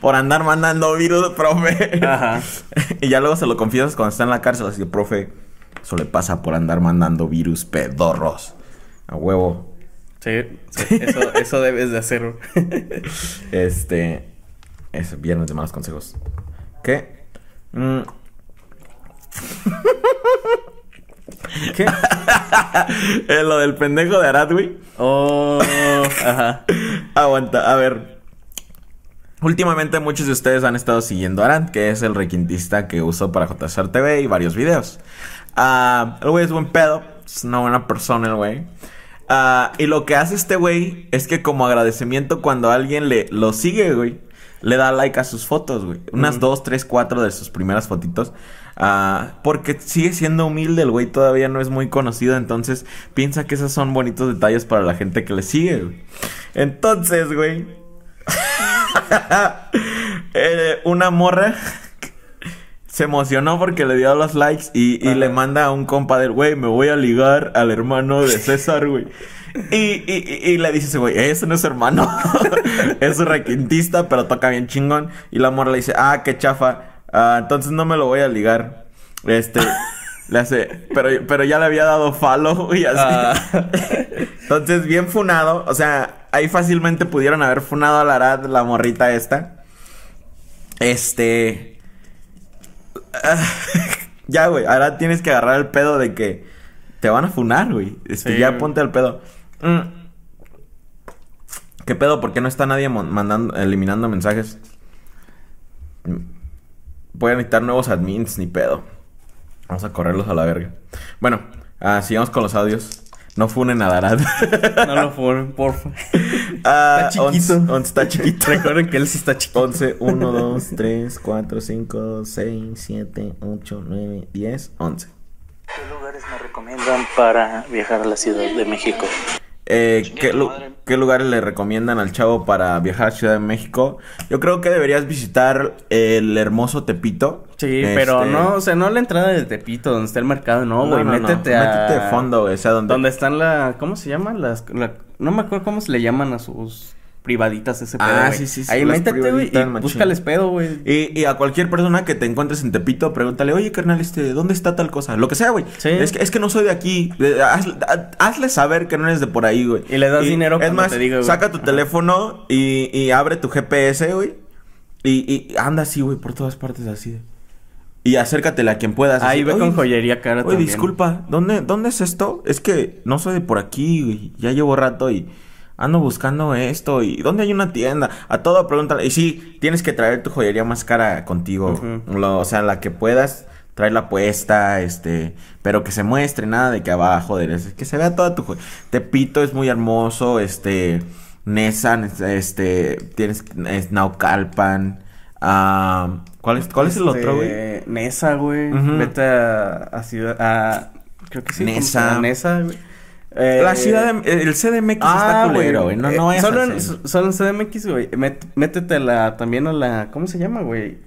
Speaker 1: por andar mandando virus, profe.
Speaker 2: Ajá.
Speaker 1: y ya luego se lo confiesas cuando está en la cárcel. Así que, profe, eso le pasa por andar mandando virus pedorros. A huevo.
Speaker 2: Sí, sí, eso, eso debes de hacer.
Speaker 1: Este. Es viernes de malos consejos. ¿Qué? Mm,
Speaker 2: ¿Qué?
Speaker 1: lo del pendejo de Arad, güey.
Speaker 2: Oh, ajá.
Speaker 1: Aguanta, a ver. Últimamente muchos de ustedes han estado siguiendo a que es el requintista que uso para JSR TV y varios videos. Ah, el güey es buen pedo, es una buena persona el güey. Ah, y lo que hace este güey es que como agradecimiento cuando alguien le lo sigue, güey, le da like a sus fotos, güey. Unas
Speaker 2: Ujú.
Speaker 1: dos, tres, cuatro de sus primeras fotitos. Ah, porque sigue siendo humilde, el güey todavía no es muy conocido, entonces piensa que esos son bonitos detalles para la gente que le sigue, güey. Entonces, güey, eh, una morra se emocionó porque le dio los likes y, y le manda a un compa del güey, me voy a ligar al hermano de César, güey. Y, y, y- le dice ese güey, ese no es hermano, es su requintista, pero toca bien chingón. Y la morra le dice, ah, qué chafa, ah, entonces no me lo voy a ligar. Este, le hace, pero, pero ya le había dado follow y así.
Speaker 2: Ah.
Speaker 1: Entonces, bien funado. O sea, ahí fácilmente pudieron haber funado a la Arad, la morrita esta. Este. ah, ya, güey. Ahora tienes que agarrar el pedo de que te van a funar, güey. Este,
Speaker 2: Sí,
Speaker 1: ya
Speaker 2: güey.
Speaker 1: ponte el pedo. Mm. ¿Qué pedo? ¿Por qué no está nadie mandando, eliminando mensajes? Mm. Voy a necesitar nuevos admins, ni pedo. Vamos a correrlos a la verga. Bueno, ah, sigamos con los audios. No funen a Darad.
Speaker 2: No lo fueron, porfa.
Speaker 1: Ah,
Speaker 2: Está chiquito.
Speaker 1: once- once está chiquito.
Speaker 2: Recuerden que él sí está chiquito.
Speaker 1: 11, 1, 2, 3, 4, 5, 6, 7, 8, 9, 10, 11.
Speaker 4: ¿Qué lugares me recomiendan para viajar a la Ciudad de México?
Speaker 1: Eh, ¿qué, lu- qué lugares le recomiendan al chavo para viajar a Ciudad de México? Yo creo que deberías visitar el hermoso Tepito.
Speaker 2: Sí, pero
Speaker 1: Este,
Speaker 2: no, o sea, no la entrada de Tepito, donde está el mercado, no, güey.
Speaker 1: no, no,
Speaker 2: métete a.
Speaker 1: Métete de fondo, güey. O sea, donde...
Speaker 2: Donde están la. ¿Cómo se llaman? Las. la- no me acuerdo cómo se le llaman a sus privaditas ese pedo.
Speaker 1: Ah,
Speaker 2: güey.
Speaker 1: sí, sí, sí,
Speaker 2: Ahí métete, güey, y búscales pedo, güey.
Speaker 1: Y, y a cualquier persona que te encuentres en Tepito, pregúntale, oye, carnal, este, ¿dónde está tal cosa? Lo que sea, güey.
Speaker 2: Sí.
Speaker 1: Es, que, es que no soy de aquí. Eh, haz- ha- hazle saber que no eres de por ahí, güey.
Speaker 2: Y le das dinero
Speaker 1: Es más,
Speaker 2: te güey.
Speaker 1: saca tu
Speaker 2: Ajá.
Speaker 1: teléfono y, y abre tu GPS, güey. Y, y anda así, güey, por todas partes así. Y acércatele a quien puedas.
Speaker 2: Ahí ve
Speaker 1: "Oye,
Speaker 2: con joyería cara
Speaker 1: Oye,
Speaker 2: también.
Speaker 1: disculpa, ¿dónde, ¿dónde es esto? Es que no soy de por aquí, güey. Ya llevo rato y ando buscando esto. ¿Y dónde hay una tienda? A todo pregúntale. Y sí, tienes que traer tu joyería más cara contigo. Lo- o sea, la que puedas, traerla puesta, este... Pero que se muestre, nada de que abajo, de que se vea toda tu joyería. Tepito es muy hermoso, este... Nesan, este... Tienes... Es Naucalpan. ah, ¿Cuál es, cuál es el otro, güey?
Speaker 2: Este, Nesa, güey.
Speaker 1: Ujú.
Speaker 2: Vete a, a ciudad. A, creo que sí. ¿cómo se
Speaker 1: Nesa.
Speaker 2: Nesa, güey. Eh,
Speaker 1: La ciudad de, el CDMX está culero, güey. No,
Speaker 2: eh,
Speaker 1: no vayas
Speaker 2: solo
Speaker 1: a
Speaker 2: en, solo en CDMX, güey. Métete la, también a la, ¿cómo se llama, güey?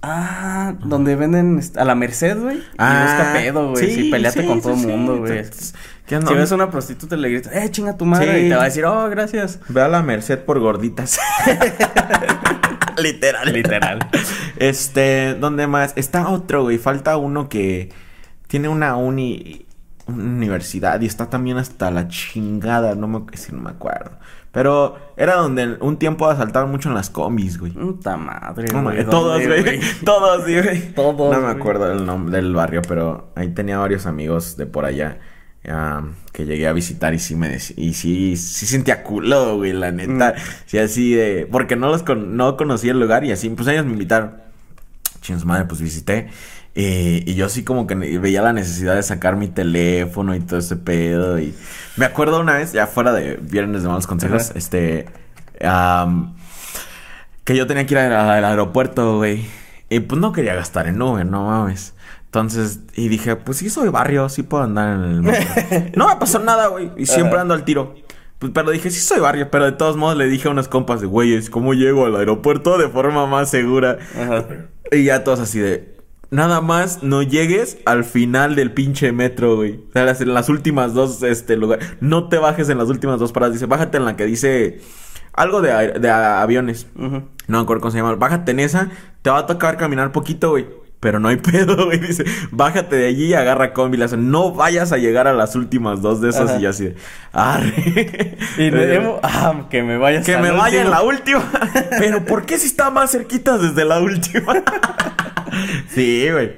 Speaker 2: Ah, donde venden a la Merced, güey.
Speaker 1: Ah,
Speaker 2: y busca pedo, güey. Sí, peleate
Speaker 1: sí,
Speaker 2: con
Speaker 1: sí,
Speaker 2: todo el
Speaker 1: sí.
Speaker 2: mundo, güey.
Speaker 1: Entonces, ¿Qué onda?
Speaker 2: Si ves a una prostituta le gritas, eh, chinga tu madre.
Speaker 1: Sí.
Speaker 2: Y te va a decir, oh, gracias.
Speaker 1: Ve a la Merced por gorditas. Literal.
Speaker 2: Literal.
Speaker 1: Este, ¿dónde más? Está otro, güey. Falta uno que tiene una uni, una universidad y está también hasta la chingada. No me, si no me acuerdo. Pero era donde un tiempo asaltaban mucho en las combis, güey.
Speaker 2: Puta madre,
Speaker 1: No,
Speaker 2: güey.
Speaker 1: mames, todos,
Speaker 2: ¿dónde,
Speaker 1: güey. Todos, sí, güey.
Speaker 2: Todos,
Speaker 1: No me
Speaker 2: güey.
Speaker 1: acuerdo del nombre del barrio, pero ahí tenía varios amigos de por allá. ah, que llegué a visitar y sí me dec- y sí, sí sentía culo, güey, la neta.
Speaker 2: Mm.
Speaker 1: Sí, así de. Porque no los con- no conocía el lugar y así, pues ellos me invitaron. Chingos madre, pues visité. Eh, y yo así como que veía la necesidad de sacar mi teléfono y todo ese pedo. Y me acuerdo una vez, ya fuera de Viernes de Malos Consejos,
Speaker 2: Ajá.
Speaker 1: este. que yo tenía que ir a- al aeropuerto, güey. Y pues no quería gastar en Uber, no mames. Entonces, y dije, pues sí soy barrio, sí puedo andar en el metro. no me pasó nada, güey. Y siempre ando al tiro. Pues, pero dije, sí soy barrio. Pero de todos modos le dije a unos compas de, güeyes, ¿cómo llego al aeropuerto de forma más segura?
Speaker 2: Ajá.
Speaker 1: Y ya todos así de. Nada más no llegues al final del pinche metro, güey. O sea, las, en las últimas dos este, lugares. No te bajes en las últimas dos paradas. Dice, bájate en la que dice algo de, aviones. No me acuerdo cómo se llama. Bájate en esa. Te va a tocar caminar poquito, güey. Pero no hay pedo, güey. Dice, bájate de allí y agarra combi. No vayas a llegar a las últimas dos de esas.
Speaker 2: Ajá.
Speaker 1: Y así de, arre.
Speaker 2: Y le debo, ah, que me vayas
Speaker 1: Que me vaya en la última. Pero ¿por qué si está más cerquita desde la última? sí, güey.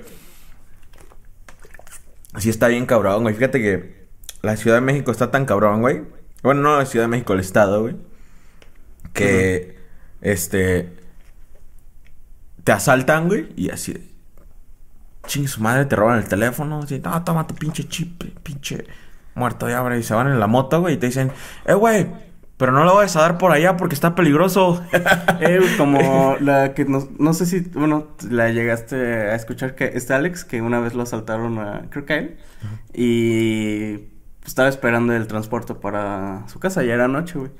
Speaker 1: Sí está bien cabrón, güey. Fíjate que la Ciudad de México está tan cabrón, güey. Bueno, no la Ciudad de México, el estado, güey. Que, este... Te asaltan, güey. Y así de... Chingue su madre, te roban el teléfono. Así, no, toma tu pinche chip, pinche muerto de hambre. Y se van en la moto, güey. Y te dicen, eh, güey, pero no lo vayas a dar por allá porque está peligroso.
Speaker 2: Eh, güey, como la que no, no sé si, bueno, la llegaste a escuchar que este Alex, que una vez lo asaltaron a, creo que a él, y pues, estaba esperando el transporte para su casa, ya era noche, güey.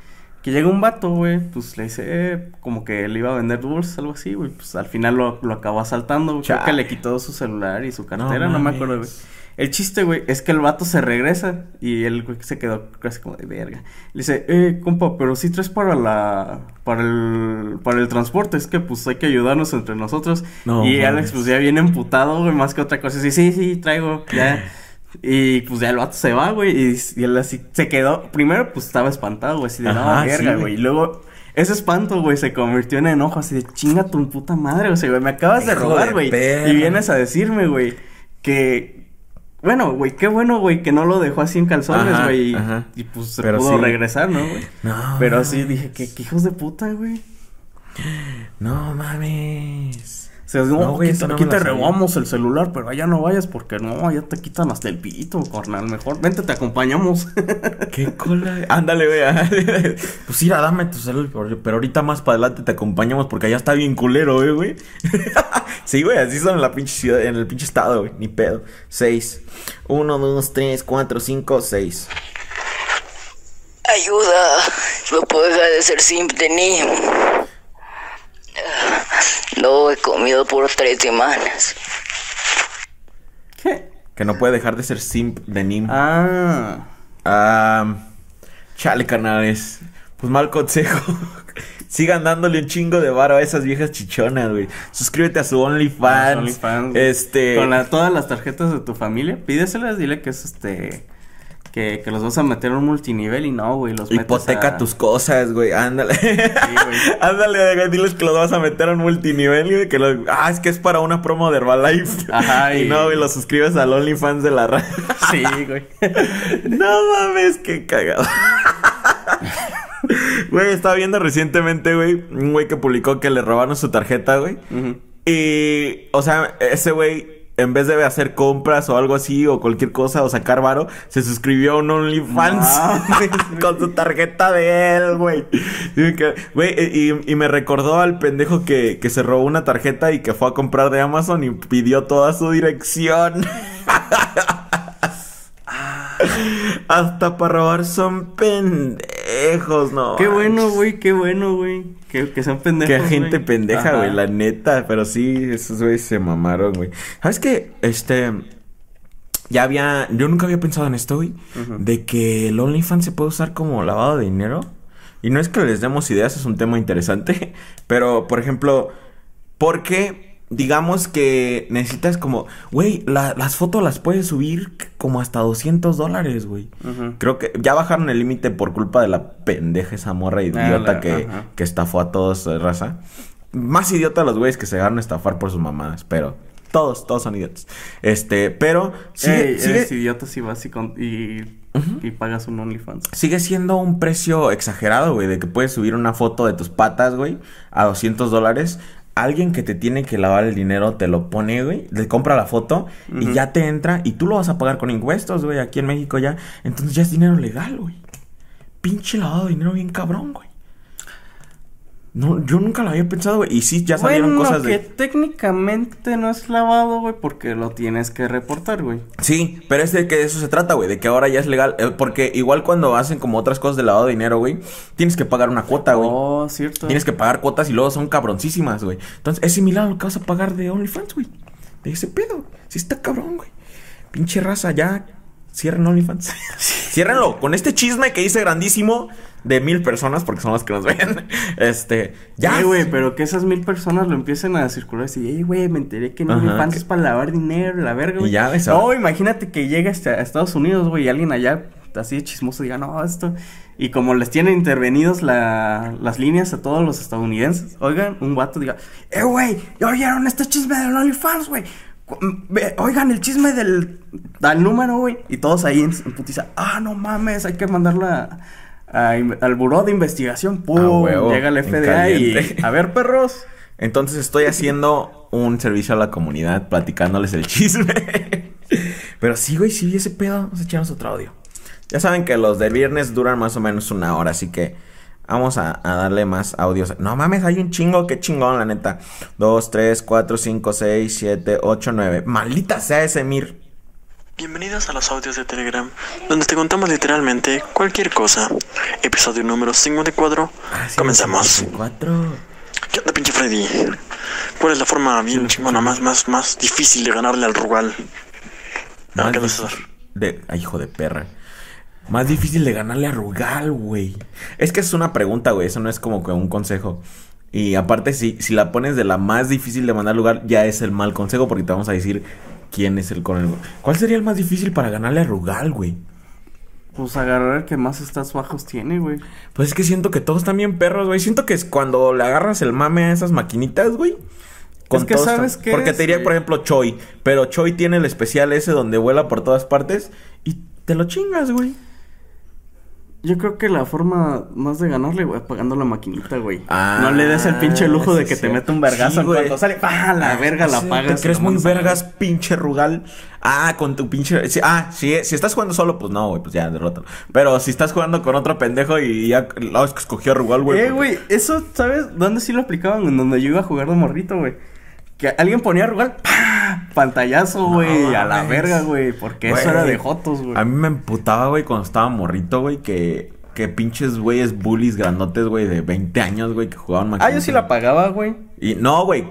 Speaker 2: Que llega un vato, güey, pues le dice, eh, como que le iba a vender dulces, algo así, güey. Pues al final lo, lo acabó asaltando, güey. Creo que le quitó su celular y su cartera, no, me
Speaker 1: mames.
Speaker 2: acuerdo, güey. El chiste, güey, es que el vato se regresa y el güey se quedó casi como de verga. Le dice, eh, compa, pero si traes para la, para el, para el transporte, es que pues hay que ayudarnos entre nosotros.
Speaker 1: No
Speaker 2: y. Alex pues ya viene emputado, güey, más que otra cosa. Sí, sí, sí, traigo, ya. Y pues ya el vato se va, güey, y, y él así se quedó. Primero pues estaba espantado, güey, así de, no,
Speaker 1: Ajá, sí,
Speaker 2: verga,
Speaker 1: güey.
Speaker 2: güey. Y luego ese espanto, güey, se convirtió en enojo, así de, chinga tu puta madre, o sea, güey, me acabas de robar, güey. Y vienes a decirme, güey, que... Bueno, güey, qué bueno, güey, que no lo dejó así en calzones,
Speaker 1: Ajá,
Speaker 2: güey. y-
Speaker 1: ajá.
Speaker 2: Y, pues se
Speaker 1: Pero
Speaker 2: pudo
Speaker 1: sí.
Speaker 2: regresar, ¿no, güey?
Speaker 1: No,
Speaker 2: Pero sí
Speaker 1: mames.
Speaker 2: dije, ¿qué, qué hijos de puta, güey?
Speaker 1: No mames.
Speaker 2: O sea, no,
Speaker 1: No, güey,
Speaker 2: aquí,
Speaker 1: eso no
Speaker 2: robamos el celular, pero allá no vayas porque no, ya te quitan hasta el pito, carnal. Mejor, vente, te acompañamos.
Speaker 1: ¿Qué cola? Ándale, güey. pues mira, dame tu celular, pero, pero ahorita más para adelante te acompañamos porque allá está bien culero, eh, güey. sí, güey, así son en la pinche ciudad, en el pinche estado, güey. Ni pedo. Seis. Uno, dos, tres, cuatro, cinco, seis.
Speaker 5: Ayuda, no puedo dejar de ser simp de niño. No he comido por tres semanas.
Speaker 2: ¿Qué?
Speaker 1: Que no puede dejar de ser simp de Nim.
Speaker 2: Ah.
Speaker 1: Ah, chale, carnales. Pues mal consejo. Sigan dándole un chingo de varo a esas viejas chichonas, güey. Suscríbete a su OnlyFans. Este.
Speaker 2: Con la- todas las tarjetas de tu familia, pídeselas, dile que es este. Que, que los vas a meter a un multinivel y no, güey, los metes
Speaker 1: Hipoteca
Speaker 2: a-
Speaker 1: tus cosas, güey. Ándale.
Speaker 2: güey.
Speaker 1: Ándale, güey, diles que los vas a meter a un multinivel, güey. Que lo... Ah, es que es para una promo de Herbalife.
Speaker 2: Ajá,
Speaker 1: y...
Speaker 2: y-
Speaker 1: no, güey, lo suscribes al OnlyFans de la radio.
Speaker 2: Sí, güey.
Speaker 1: no mames, qué cagado. Güey, estaba viendo recientemente, güey, un güey que publicó que le robaron su tarjeta, güey.
Speaker 2: Ujú.
Speaker 1: Y, o sea, ese güey, en vez de hacer compras o algo así, o cualquier cosa, o sacar varo, se suscribió a un OnlyFans
Speaker 2: Mames,
Speaker 1: con su tarjeta de él, güey. Y Güey, y, y me recordó al pendejo que, que se robó una tarjeta y que fue a comprar de Amazon y pidió toda su dirección. Hasta para robar son pendejos, no.
Speaker 2: Qué bueno, güey, qué bueno, güey. Que, que sean pendejos.
Speaker 1: Qué gente pendeja, güey, la neta. Pero sí, esos güeyes se mamaron, güey. ¿Sabes qué? Este. Ya había. Yo nunca había pensado en esto, güey. De que el OnlyFans se puede usar como lavado de dinero. Y no es que les demos ideas, es un tema interesante. Pero, por ejemplo, porque. Digamos que necesitas como, güey, la- las fotos las puedes subir como hasta 200 dólares, güey. Creo que ya bajaron el límite por culpa de la pendeja esa morra idiota
Speaker 2: la-
Speaker 1: que, que estafó a todos, eh, raza. Más idiota los güeyes que se dejaron estafar por sus mamadas, pero todos, todos son idiotas. Este, pero sigue,
Speaker 2: Ey,
Speaker 1: sigue,
Speaker 2: eres idiota si vas y, con- y, y pagas un OnlyFans.
Speaker 1: sigue siendo un precio exagerado, güey, de que puedes subir una foto de tus patas, güey, a 200 dólares. Alguien que te tiene que lavar el dinero te lo pone, güey, le compra la foto y ya te entra y tú lo vas a pagar con impuestos, güey, aquí en México ya. Entonces ya es dinero legal, güey. Pinche lavado de dinero bien cabrón, güey. No, yo nunca lo había pensado, güey. Y sí, ya salieron
Speaker 2: bueno,
Speaker 1: cosas
Speaker 2: que
Speaker 1: de.
Speaker 2: técnicamente no es lavado, güey, porque lo tienes que reportar, güey.
Speaker 1: Sí, pero es de que de eso se trata, güey. De que ahora ya es legal. eh, porque igual cuando hacen como otras cosas de lavado de dinero, güey, tienes que pagar una cuota, güey.
Speaker 2: Oh, cierto.
Speaker 1: Tienes que pagar cuotas y luego son cabroncísimas, güey. Entonces es similar a lo que vas a pagar de OnlyFans, güey. De ese pedo. Sí está cabrón, güey. Pinche raza, ya. Cierren OnlyFans. Ciérrenlo. Con este chisme que hice grandísimo de mil personas, porque son las que nos ven. Este. Ya.
Speaker 2: Güey, pero que esas mil personas lo empiecen a circular así, ey, güey, me enteré que
Speaker 1: Ajá,
Speaker 2: OnlyFans
Speaker 1: que-
Speaker 2: es para lavar dinero, la verga, güey.
Speaker 1: Y ya, ves,
Speaker 2: No, imagínate que llega hasta a Estados Unidos, güey, y alguien allá así de chismoso diga, no, esto... Y como les tienen intervenidos la, las líneas a todos los estadounidenses, oigan, un vato diga, eh, güey, ¿ya oyeron este chisme del OnlyFans, güey? Oigan el chisme del, del número, güey. Y todos ahí en, en putiza, ah, no mames, hay que mandarla a al buró de investigación. Pum, llega el FDA y, a ver, perros.
Speaker 1: Entonces estoy haciendo un servicio a la comunidad, platicándoles el chisme. Pero sí, güey, sí vi ese pedo. Vamos a echarnos otro audio. Ya saben que los del viernes duran más o menos una hora, así que vamos a, a darle más audios. No mames, hay un chingo, qué chingón, la neta. Dos, tres, cuatro, cinco, seis, siete, ocho, nueve. Maldita sea ese Mir.
Speaker 6: Bienvenidos a los audios de Telegram, donde te contamos literalmente cualquier cosa. Episodio número 54.
Speaker 1: Ah, sí,
Speaker 6: Comenzamos. ¿Qué onda, pinche Freddy? ¿Cuál es la forma bien chingona, más, más, más difícil de ganarle al Rugal? ¿qué vas a hacer?
Speaker 1: de... Ay, hijo de perra. Más difícil de ganarle a Rugal, güey. Es que es una pregunta, güey. Eso no es como que un consejo. Y aparte, si, si la pones de la más difícil de mandar lugar, ya es el mal consejo porque te vamos a decir quién es el con el... ¿Cuál sería el más difícil para ganarle a Rugal, güey?
Speaker 2: Pues agarrar el que más stats bajos tiene, güey.
Speaker 1: Pues es que siento que todos están bien perros, güey. Siento que es cuando le agarras el mame a esas maquinitas, güey.
Speaker 2: Es que ¿sabes qué
Speaker 1: Porque
Speaker 2: es,
Speaker 1: te diría,
Speaker 2: güey?
Speaker 1: por ejemplo, Choi. Pero Choi tiene el especial ese donde vuela por todas partes y te lo chingas, güey.
Speaker 2: Yo creo que la forma más de ganarle, güey, pagando la maquinita, güey.
Speaker 1: Ah,
Speaker 2: no le des el pinche lujo de que
Speaker 1: sí.
Speaker 2: te mete un vergazo
Speaker 1: Sí,
Speaker 2: cuanto sale. ¡Pah! La verga la
Speaker 1: Sí,
Speaker 2: pagas.
Speaker 1: ¿Te crees muy vergas, pinche Rugal? Ah, con tu pinche... sí, ah, sí, si estás jugando solo, pues no, güey, pues ya, derrótalo. Pero si estás jugando con otro pendejo y ya... Escogió Rugal, güey.
Speaker 2: Eh,
Speaker 1: porque-
Speaker 2: güey, eso, ¿sabes? ¿Dónde sí lo aplicaban? En donde yo iba a jugar de morrito, güey. Que alguien ponía a. Pantallazo, güey, a la verga, güey. Porque eso era de jotos, güey.
Speaker 1: A mí me emputaba, güey, cuando estaba morrito, güey, que... Que pinches güeyes bullies grandotes, güey, de 20 años, güey, que jugaban
Speaker 2: Ah, yo sí la pagaba, güey.
Speaker 1: Y no, güey.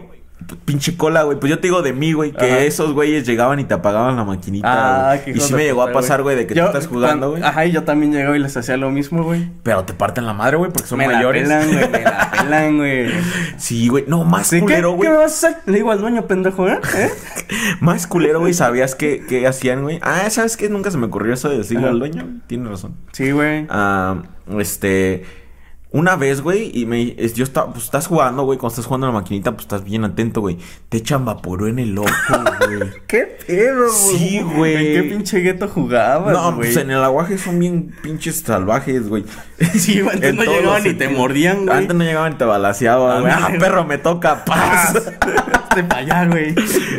Speaker 1: Pinche cola, güey. Pues yo te digo de mí, güey, que
Speaker 2: Ajá.
Speaker 1: esos güeyes llegaban y te apagaban la maquinita.
Speaker 2: Ah, qué
Speaker 1: y sí me llegó a pasar, güey, de que
Speaker 2: Yo,
Speaker 1: tú estás jugando, güey.
Speaker 2: Ajá, y yo también llegaba y les hacía lo mismo, güey.
Speaker 1: Pero te parten la madre, güey, porque son
Speaker 2: me
Speaker 1: mayores.
Speaker 2: la pelan, güey, me la pelan, güey.
Speaker 1: Sí, güey. No, más
Speaker 2: ¿Sí, ¿Qué,
Speaker 1: culero,
Speaker 2: ¿Qué
Speaker 1: güey.
Speaker 2: me vas a hacer? Le digo al dueño, pendejo, ¿eh? ¿Eh?
Speaker 1: Más culero, güey. ¿Sabías qué, qué hacían, güey? Ah, ¿sabes qué? Nunca se me ocurrió eso de decirle
Speaker 2: Ajá.
Speaker 1: al dueño. güey. Tienes razón.
Speaker 2: Sí, güey.
Speaker 1: Ah, este. Una vez, güey, y me. es- yo estaba. Pues estás jugando, güey. Cuando estás jugando a la maquinita, pues estás bien atento, güey. Te echan vaporú en el ojo, güey.
Speaker 2: ¿Qué pedo,
Speaker 1: Sí, güey.
Speaker 2: ¿En qué pinche gueto jugabas,
Speaker 1: No,
Speaker 2: güey?
Speaker 1: pues en el aguaje son bien pinches salvajes, güey.
Speaker 2: Sí, antes no llegaban ni te mordían, güey.
Speaker 1: Antes no llegaban y te balaseaban, güey. Ah, perro, me toca, paz.
Speaker 2: De pa' allá, güey.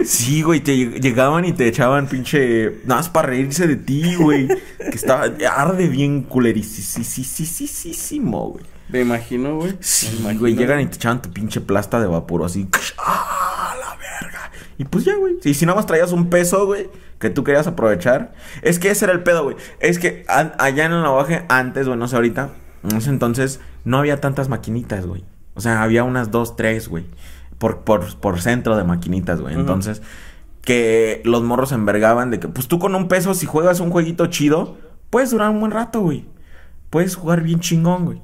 Speaker 1: Sí, güey, te lleg- llegaban y te echaban pinche. Nada más para reírse de ti, güey. que estaba. Arde bien culerísimo, güey.
Speaker 2: Me imagino, güey.
Speaker 1: Sí,
Speaker 2: imagino.
Speaker 1: güey, llegan y te echaban tu pinche plasta de vapor así. ¡Ah, la verga! Y pues ya, güey. Y si nada más traías un peso, güey, que tú querías aprovechar. Es que ese era el pedo, güey. Es que allá en el navaje, antes, güey, no sé ahorita, en ese entonces, no había tantas maquinitas, güey. O sea, había unas dos, tres, güey. Por, por, por centro de maquinitas, güey. Entonces, que los morros se envergaban de que, pues tú con un peso, si juegas un jueguito chido, puedes durar un buen rato, güey. Puedes jugar bien chingón, güey.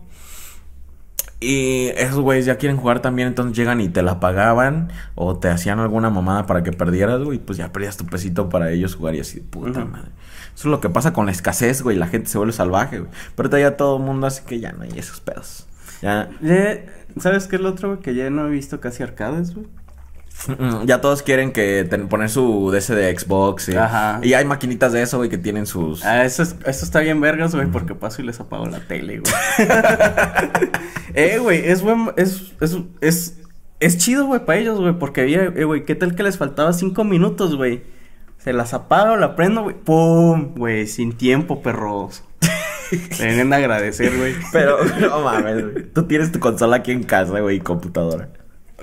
Speaker 1: Y esos güeyes ya quieren jugar también, entonces llegan y te la pagaban o te hacían alguna mamada para que perdieras, güey, y pues ya perdías tu pesito para ellos jugar y así puta madre. Eso es lo que pasa con la escasez, güey, la gente se vuelve salvaje, güey. Pero ya todo el mundo así que ya no hay esos pedos. Ya,
Speaker 2: Ya- ¿Sabes qué es lo otro, güey? Que ya no he visto casi arcades, güey.
Speaker 1: Ya todos quieren que ten- poner su DS de Xbox y,
Speaker 2: Ajá.
Speaker 1: y hay maquinitas de eso, güey, que tienen sus...
Speaker 2: Ah, eso, es- eso está bien vergas, güey, porque paso y les apago la tele, güey. eh, güey, es buen, es, es, es, es chido, güey, para ellos, güey, porque, eh, güey, ¿qué tal que les faltaba cinco minutos, güey? Se las apago, la prendo, güey, pum, güey, sin tiempo, perros. Vienen a agradecer, güey.
Speaker 1: Pero, no mames, güey. Tú tienes tu consola aquí en casa, güey, y computadora.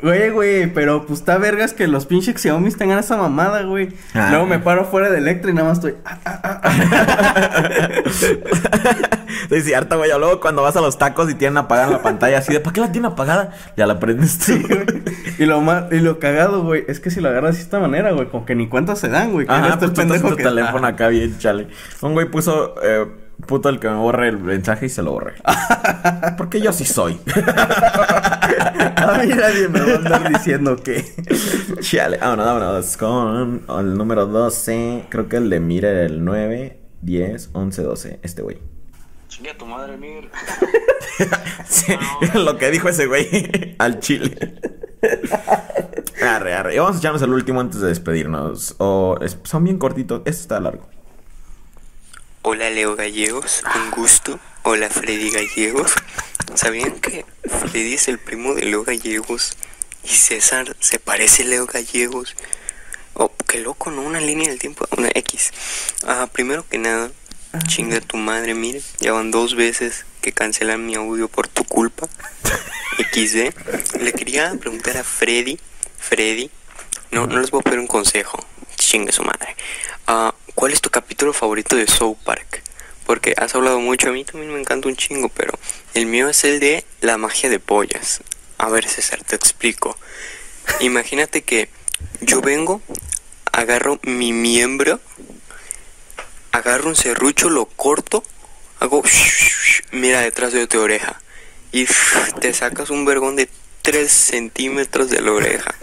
Speaker 2: Güey, güey, pero pues está vergas que los pinches Xiaomi tengan esa mamada, güey.
Speaker 1: Ah.
Speaker 2: Luego me paro fuera de Electra y nada más estoy. ah, ah, ah, ah.
Speaker 1: Sí, cierto, güey. Luego cuando vas a los tacos y tienen apagada la pantalla así de, ¿para qué la tienen apagada? Ya la prendes tú.
Speaker 2: Sí. Y lo más, y lo cagado, güey, es que si lo agarras de esta manera, güey, como que ni cuenta se dan, güey.
Speaker 1: Ajá,
Speaker 2: eres
Speaker 1: pues tú estás en
Speaker 2: pendejo
Speaker 1: tu
Speaker 2: que-
Speaker 1: teléfono acá bien, chale. Un güey puso, eh, puto el que me borre el mensaje y se lo borré. Porque yo sí soy.
Speaker 2: A mí nadie me va a andar diciendo que.
Speaker 1: chale, vámonos, vámonos. Con el número 12. Creo que el de Mire era el 9, 10, 11, 12. Este güey.
Speaker 3: Chingue a tu madre, Mir.
Speaker 1: Sí, lo que dijo ese güey al chile. Arre, arre. Y vamos a echarnos el último antes de despedirnos. O son bien cortitos. Este está largo.
Speaker 7: Hola Leo Gallegos, un gusto. Hola Freddy Gallegos. ¿Sabían que Freddy es el primo de Leo Gallegos y César se parece a Leo Gallegos? Oh, qué loco, ¿no? Una línea del tiempo, una X. Ah, primero que nada, chinga tu madre, mire, ya van dos veces que cancelan mi audio por tu culpa. XD. Le quería preguntar a Freddy, Freddy, no, no les voy a pedir un consejo, chingue su madre. Ah, ¿Cuál es tu capítulo favorito de South Park? Porque has hablado mucho, a mí también me encanta un chingo, pero el mío es el de la magia de pollas. A ver, César, te explico. Imagínate que yo vengo, agarro mi miembro, agarro un serrucho, lo corto, hago mira detrás de tu oreja y te sacas un vergón de 3 centímetros de la oreja.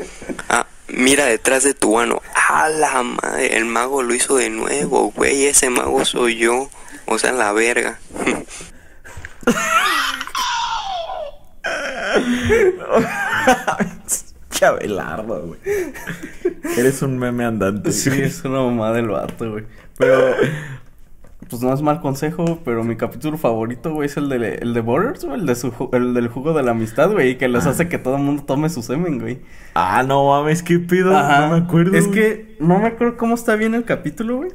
Speaker 7: Ah, mira detrás de tu ano. A la madre, el mago lo hizo de nuevo, güey. Ese mago soy yo. O sea, la verga.
Speaker 1: Chabelardo, güey. Eres un meme andante.
Speaker 2: Sí, es una mamada del vato, güey. Pero. Pues no es mal consejo, pero mi capítulo favorito, güey, es el de, el de Borders, güey, el, de su, el del jugo de la amistad, güey, y que les hace que todo el mundo tome su semen, güey.
Speaker 1: Ah, no mames, qué pido.
Speaker 2: Ajá.
Speaker 1: No me acuerdo.
Speaker 2: Es
Speaker 1: güey.
Speaker 2: que no me acuerdo cómo está bien el capítulo, güey.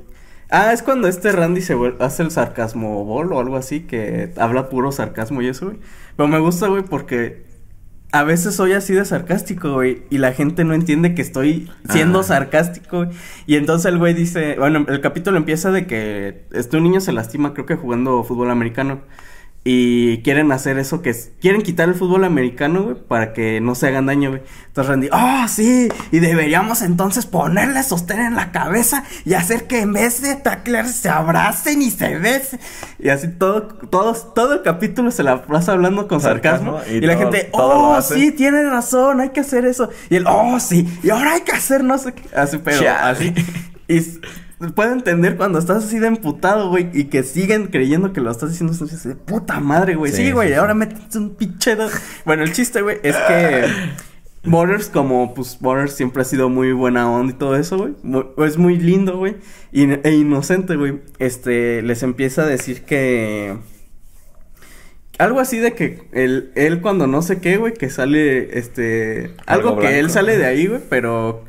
Speaker 2: Ah, es cuando este Randy se hace el sarcasmo bol o algo así, que habla puro sarcasmo y eso, güey. Pero me gusta, güey, porque a veces soy así de sarcástico, güey, y la gente no entiende que estoy siendo
Speaker 1: Ah.
Speaker 2: sarcástico, güey. Y entonces el güey dice, bueno, el capítulo empieza de que este un niño se lastima, creo que jugando fútbol americano. Y quieren hacer eso que es, quieren quitar el fútbol americano, güey, para que no se hagan daño, güey. Entonces Randy, oh, sí, y deberíamos entonces ponerle sostén en la cabeza y hacer que en vez de taclear se abracen y se besen. Y así todo, todos, todo el capítulo se la pasa hablando con sarcasmo.
Speaker 1: Sarcasmo,
Speaker 2: y,
Speaker 1: y
Speaker 2: la gente, oh, sí, tiene razón, hay que hacer eso. Y él, oh, sí, y ahora hay que hacer no sé qué. Así, pero
Speaker 1: Chale.
Speaker 2: así. Y puedo entender cuando estás así de emputado, güey, y que siguen creyendo que lo estás diciendo así de puta madre, güey.
Speaker 1: Sí,
Speaker 2: güey,
Speaker 1: sí, sí.
Speaker 2: ahora métete un pinche dedo. Bueno, el chiste, güey, es que Borders, como pues Borders siempre ha sido muy buena onda y todo eso, güey. Es muy lindo, güey. in- e inocente, güey. Este, les empieza a decir que. Algo así de que él, él cuando no sé qué, güey, que sale, este... Algo,
Speaker 1: Algo
Speaker 2: que él sale de ahí, güey, pero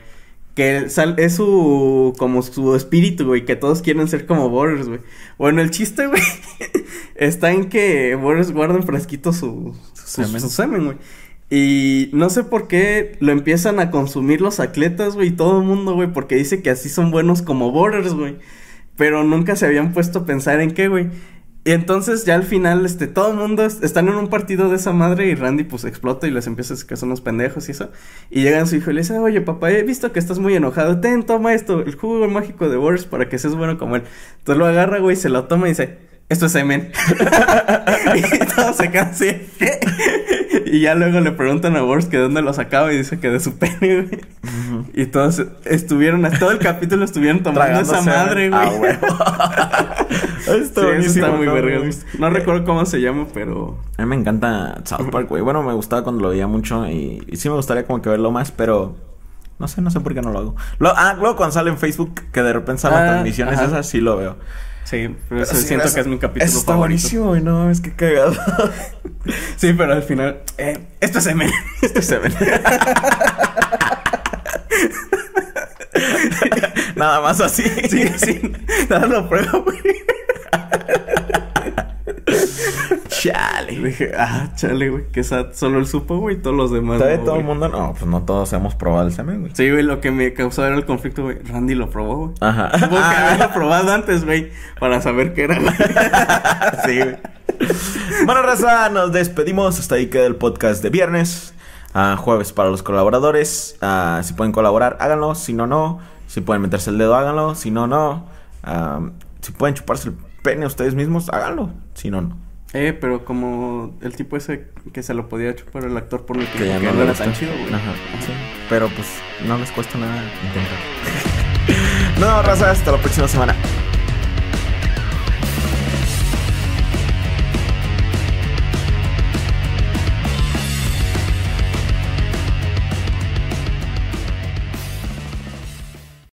Speaker 2: que es su, como su espíritu, güey, que todos quieren ser como Borders, güey. Bueno, el chiste, güey, está en que Borders guarda en frasquito su, su,
Speaker 1: Semen.
Speaker 2: su semen, güey. Y no sé por qué lo empiezan a consumir los atletas, güey, y todo el mundo, güey, porque dice que así son buenos como borders, güey. Pero nunca se habían puesto a pensar en qué, güey. Y entonces ya al final, este, todo el mundo es- están en un partido de esa madre y Randy pues explota y les empieza a decir que son unos pendejos y eso. Y llegan su hijo y le dice, oye papá, he visto que estás muy enojado, ten, toma esto, el jugo mágico de Boris para que seas bueno como él. Entonces lo agarra, güey, se lo toma y dice, esto es semen. y todos se quedan. Y ya luego le preguntan a Boris que de dónde lo sacaba y dice que de su pene, güey. Y todos estuvieron, todo el capítulo estuvieron tomando esa madre, güey.
Speaker 1: Está
Speaker 2: Sí,
Speaker 1: buenísimo,
Speaker 2: está muy verga. No recuerdo cómo se llama, pero...
Speaker 1: A mí me encanta South Park, güey. Bueno, me gustaba cuando lo veía mucho y, y sí me gustaría como que verlo más, pero no sé, no sé por qué no lo hago. Lo- ah, luego cuando sale en Facebook, que de repente salen
Speaker 2: Ah,
Speaker 1: transmisiones
Speaker 2: ajá.
Speaker 1: esas, sí lo veo.
Speaker 2: Sí, pero eso
Speaker 1: Pero sí,
Speaker 2: siento
Speaker 1: eso-
Speaker 2: que es mi capítulo
Speaker 1: eso está
Speaker 2: favorito.
Speaker 1: buenísimo, güey. No, es que cagado.
Speaker 2: Sí, pero al final... Eh, esto es semen.
Speaker 1: Este se ve. Nada más así.
Speaker 2: Sí, sí. Nada, lo pruebo, güey.
Speaker 1: Chale.
Speaker 2: Dije, ah, chale, güey. Que. Solo él supo, güey. Todos los demás.
Speaker 1: ¿Sabe
Speaker 2: no,
Speaker 1: todo el mundo? No, pues no todos hemos probado el semen, güey.
Speaker 2: Sí, güey, lo que me causó era el conflicto, güey. Randy lo probó, güey.
Speaker 1: Ajá.
Speaker 2: Tuvo que
Speaker 1: Ah.
Speaker 2: haberlo probado antes, güey. Para saber qué era, güey.
Speaker 1: sí, güey. Bueno, raza, nos despedimos. Hasta ahí queda el podcast de viernes. Ah, jueves para los colaboradores. Si pueden colaborar, háganlo. Si no, no. Si pueden meterse el dedo, háganlo. Si no, no. Ah, si pueden chuparse el pene ustedes mismos, háganlo. Si no, no.
Speaker 2: Eh, pero como el tipo ese que se lo podía chupar el actor por el
Speaker 1: Que ya no,
Speaker 2: no era tan chido, güey.
Speaker 1: Ajá, sí. Pero pues no les cuesta nada intentar. no, raza, hasta la próxima semana.